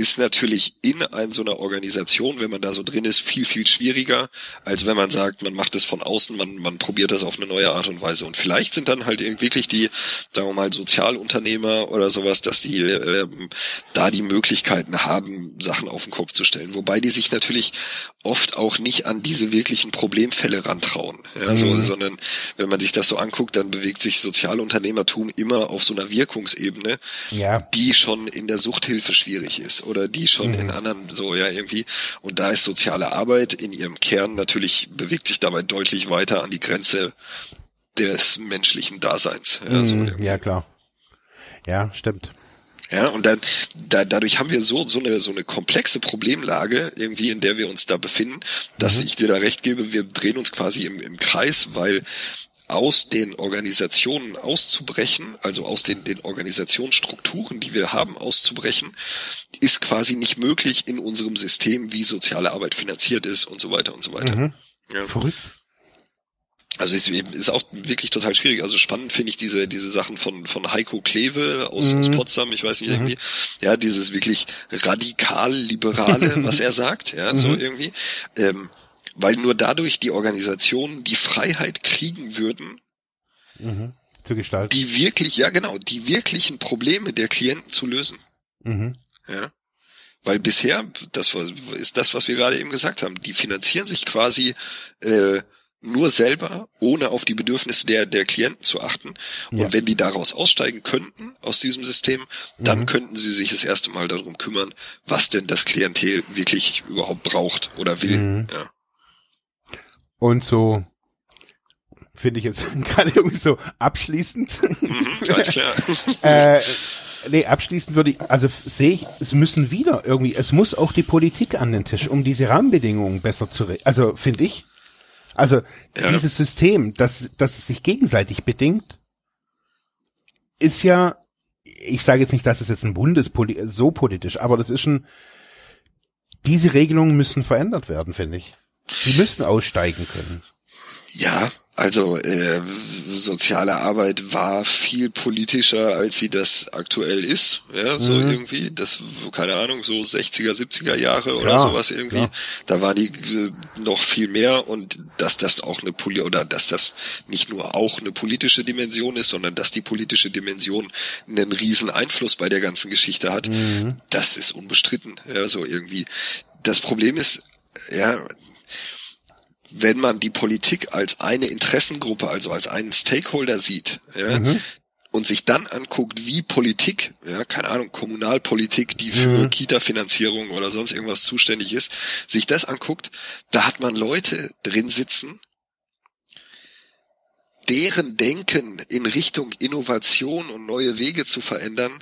ist natürlich in ein, so einer Organisation, wenn man da so drin ist, viel, viel schwieriger, als wenn man sagt, man macht es von außen, man, man probiert das auf eine neue Art und Weise. Und vielleicht sind dann halt wirklich die, sagen wir mal, Sozialunternehmer oder sowas, dass die ähm, da die Möglichkeiten haben, Sachen auf den Kopf zu stellen. Wobei die sich natürlich oft auch nicht an diese wirklichen Problemfälle rantrauen. Ja, so, mhm. sondern wenn man sich das so anguckt, dann bewegt sich Sozialunternehmertum immer auf so einer Wirkungsebene, ja. die schon in der Suchthilfe schwierig ist oder die schon mhm. in anderen so ja irgendwie. Und da ist soziale Arbeit in ihrem Kern natürlich bewegt sich dabei deutlich weiter an die Grenze des menschlichen Daseins. Ja, so mhm. ja klar. Ja, stimmt. Ja, und dann, da, dadurch haben wir so, so eine, so eine komplexe Problemlage irgendwie, in der wir uns da befinden, dass mhm. ich dir da recht gebe, wir drehen uns quasi im, im Kreis, weil aus den Organisationen auszubrechen, also aus den, den Organisationsstrukturen, die wir haben, auszubrechen, ist quasi nicht möglich in unserem System, wie soziale Arbeit finanziert ist und so weiter und so weiter. Mhm. Ja. Verrückt. Also ist, ist auch wirklich total schwierig. Also spannend finde ich diese diese Sachen von von Heiko Kleve aus, mhm. aus Potsdam. Ich weiß nicht irgendwie. Mhm. Ja, dieses wirklich radikal liberale, (laughs) was er sagt. Ja, mhm. so irgendwie. Ähm, weil nur dadurch die Organisationen die Freiheit kriegen würden, mhm. zu gestalten, die wirklich, ja genau, die wirklichen Probleme der Klienten zu lösen. Mhm. Ja. Weil bisher, das ist das, was wir gerade eben gesagt haben, die finanzieren sich quasi äh, nur selber, ohne auf die Bedürfnisse der, der Klienten zu achten. Und ja. wenn die daraus aussteigen könnten, aus diesem System, dann mhm. könnten sie sich das erste Mal darum kümmern, was denn das Klientel wirklich überhaupt braucht oder will. Mhm. Ja. Und so finde ich jetzt (laughs) gerade irgendwie so abschließend. Mhm, ganz klar. (laughs) äh, nee, abschließend würde ich, also sehe ich, es müssen wieder irgendwie, es muss auch die Politik an den Tisch, um diese Rahmenbedingungen besser zu, also finde ich. Also ja. dieses System, das, das es sich gegenseitig bedingt, ist ja, ich sage jetzt nicht, dass es jetzt ein Bundespoli so politisch, aber das ist schon, diese Regelungen müssen verändert werden, finde ich. Die müssen aussteigen können. Ja, also äh, soziale Arbeit war viel politischer, als sie das aktuell ist. Ja, so mhm. irgendwie. Das, keine Ahnung, so 60er, 70er Jahre oder ja, sowas irgendwie. Ja. Da war die äh, noch viel mehr und dass das auch eine Poli oder dass das nicht nur auch eine politische Dimension ist, sondern dass die politische Dimension einen riesen Einfluss bei der ganzen Geschichte hat, mhm. das ist unbestritten. Ja, so irgendwie. Das Problem ist, ja, wenn man die Politik als eine Interessengruppe, also als einen Stakeholder sieht, ja, mhm. und sich dann anguckt, wie Politik, ja, keine Ahnung, Kommunalpolitik, die für mhm. Kita-Finanzierung oder sonst irgendwas zuständig ist, sich das anguckt, da hat man Leute drin sitzen, deren Denken in Richtung Innovation und neue Wege zu verändern,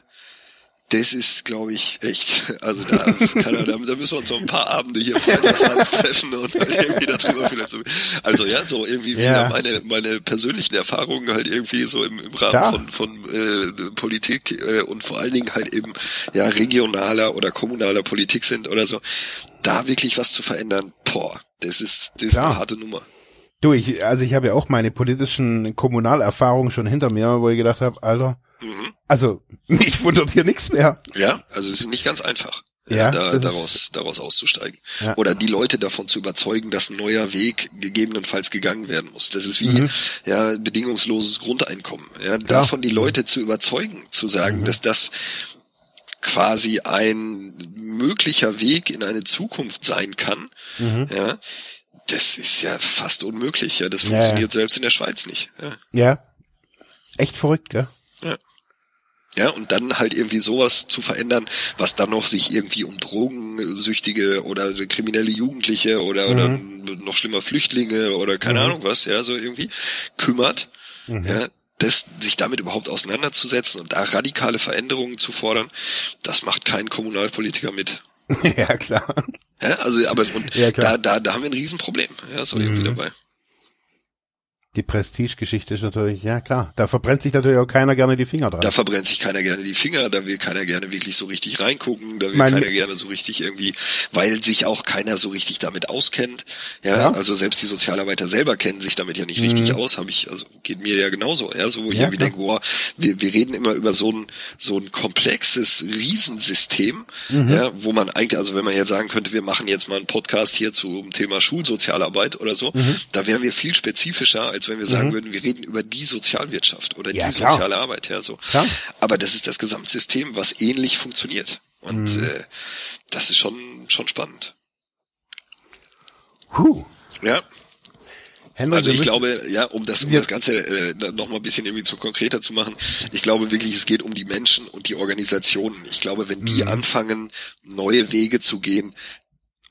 das ist, glaube ich, echt. Also da, kann er, da, da müssen wir uns so ein paar Abende hier freitags treffen und halt irgendwie darüber vielleicht so. Also ja, so irgendwie ja. wieder meine, meine persönlichen Erfahrungen halt irgendwie so im, im Rahmen ja. von, von äh, Politik äh, und vor allen Dingen halt eben ja regionaler oder kommunaler Politik sind oder so. Da wirklich was zu verändern, boah, das ist, das ist eine harte Nummer. Du, ich, also ich habe ja auch meine politischen Kommunalerfahrungen schon hinter mir, wo ich gedacht habe, Alter, mhm. also (laughs) mich wundert hier nichts mehr. Ja, also es ist nicht ganz einfach. Ja, da, daraus, daraus auszusteigen. Ja. Oder die Leute davon zu überzeugen, dass ein neuer Weg gegebenenfalls gegangen werden muss. Das ist wie mhm. ja bedingungsloses Grundeinkommen. Ja, davon die Leute zu überzeugen, zu sagen, mhm. dass das quasi ein möglicher Weg in eine Zukunft sein kann. Mhm. Ja, das ist ja fast unmöglich. Ja, das funktioniert ja, ja. selbst in der Schweiz nicht. Ja. ja. Echt verrückt, gell? Ja. Ja, und dann halt irgendwie sowas zu verändern, was dann noch sich irgendwie um Drogensüchtige oder kriminelle Jugendliche oder, mhm. oder noch schlimmer Flüchtlinge oder keine mhm. Ahnung was, ja, so irgendwie kümmert. Mhm. Ja, das, sich damit überhaupt auseinanderzusetzen und da radikale Veränderungen zu fordern, das macht kein Kommunalpolitiker mit. (laughs) ja, klar. Ja, also, aber und ja, da, da, da haben wir ein Riesenproblem, ja, so irgendwie mhm. dabei die Prestigegeschichte ist natürlich, ja klar, da verbrennt sich natürlich auch keiner gerne die Finger dran. Da verbrennt sich keiner gerne die Finger, da will keiner gerne wirklich so richtig reingucken, da will mein, keiner gerne so richtig irgendwie, weil sich auch keiner so richtig damit auskennt. Ja, ja. also selbst die Sozialarbeiter selber kennen sich damit ja nicht richtig mhm. aus, habe ich, also geht mir ja genauso, ja, so wo ich ja, irgendwie denke, boah, wir, wir reden immer über so ein so ein komplexes Riesensystem, mhm. ja, wo man eigentlich, also wenn man jetzt sagen könnte, wir machen jetzt mal einen Podcast hier zum Thema Schulsozialarbeit oder so, mhm. da wären wir viel spezifischer als wenn wir sagen mhm. würden, wir reden über die Sozialwirtschaft oder ja, die klar. soziale Arbeit, ja so. Klar. Aber das ist das Gesamtsystem, was ähnlich funktioniert. Und mhm. äh, das ist schon schon spannend. Huh. Ja. Henry, also ich glaube, ja, um das, um das Ganze äh, noch mal ein bisschen irgendwie zu konkreter zu machen, ich glaube wirklich, es geht um die Menschen und die Organisationen. Ich glaube, wenn die mhm. anfangen, neue Wege zu gehen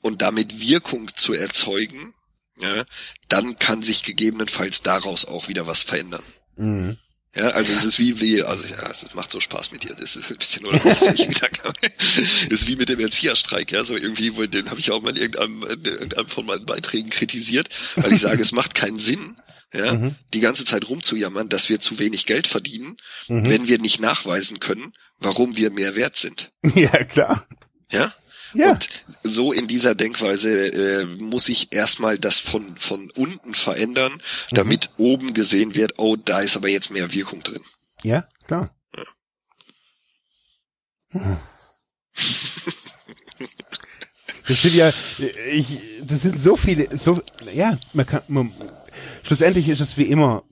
und damit Wirkung zu erzeugen, ja, dann kann sich gegebenenfalls daraus auch wieder was verändern. Mhm. Ja, also es ist wie, wie, also ja, es macht so Spaß mit dir. Das ist ein bisschen oder. (laughs) Es ist wie mit dem Erzieherstreik, ja, so irgendwie, wo, den habe ich auch mal in irgendeinem, in irgendeinem von meinen Beiträgen kritisiert, weil ich sage, es macht keinen Sinn, ja, mhm. die ganze Zeit rumzujammern, dass wir zu wenig Geld verdienen, mhm. wenn wir nicht nachweisen können, warum wir mehr wert sind. (laughs) Ja, klar. Ja? Ja. Und so in dieser Denkweise äh, muss ich erstmal das von, von unten verändern, damit mhm. oben gesehen wird, oh, da ist aber jetzt mehr Wirkung drin. Ja, klar. Ja. Hm. Das sind ja, ich, das sind so viele, so, ja, man kann, man, schlussendlich ist es wie immer,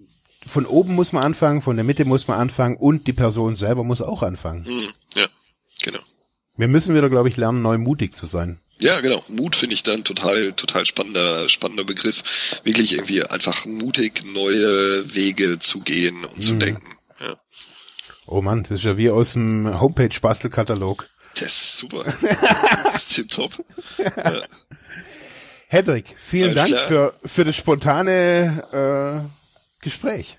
von oben muss man anfangen, von der Mitte muss man anfangen und die Person selber muss auch anfangen. Mhm. Ja. Wir müssen wieder, glaube ich, lernen, neu mutig zu sein. Ja, genau. Mut finde ich dann total, total spannender, spannender Begriff. Wirklich irgendwie einfach mutig, neue Wege zu gehen und hm. zu denken. Ja. Oh Mann, das ist ja wie aus dem Homepage-Bastelkatalog. Das ist super. (laughs) das ist tipptopp. Ja. Hedrick, vielen Alles Dank für, für das spontane äh, Gespräch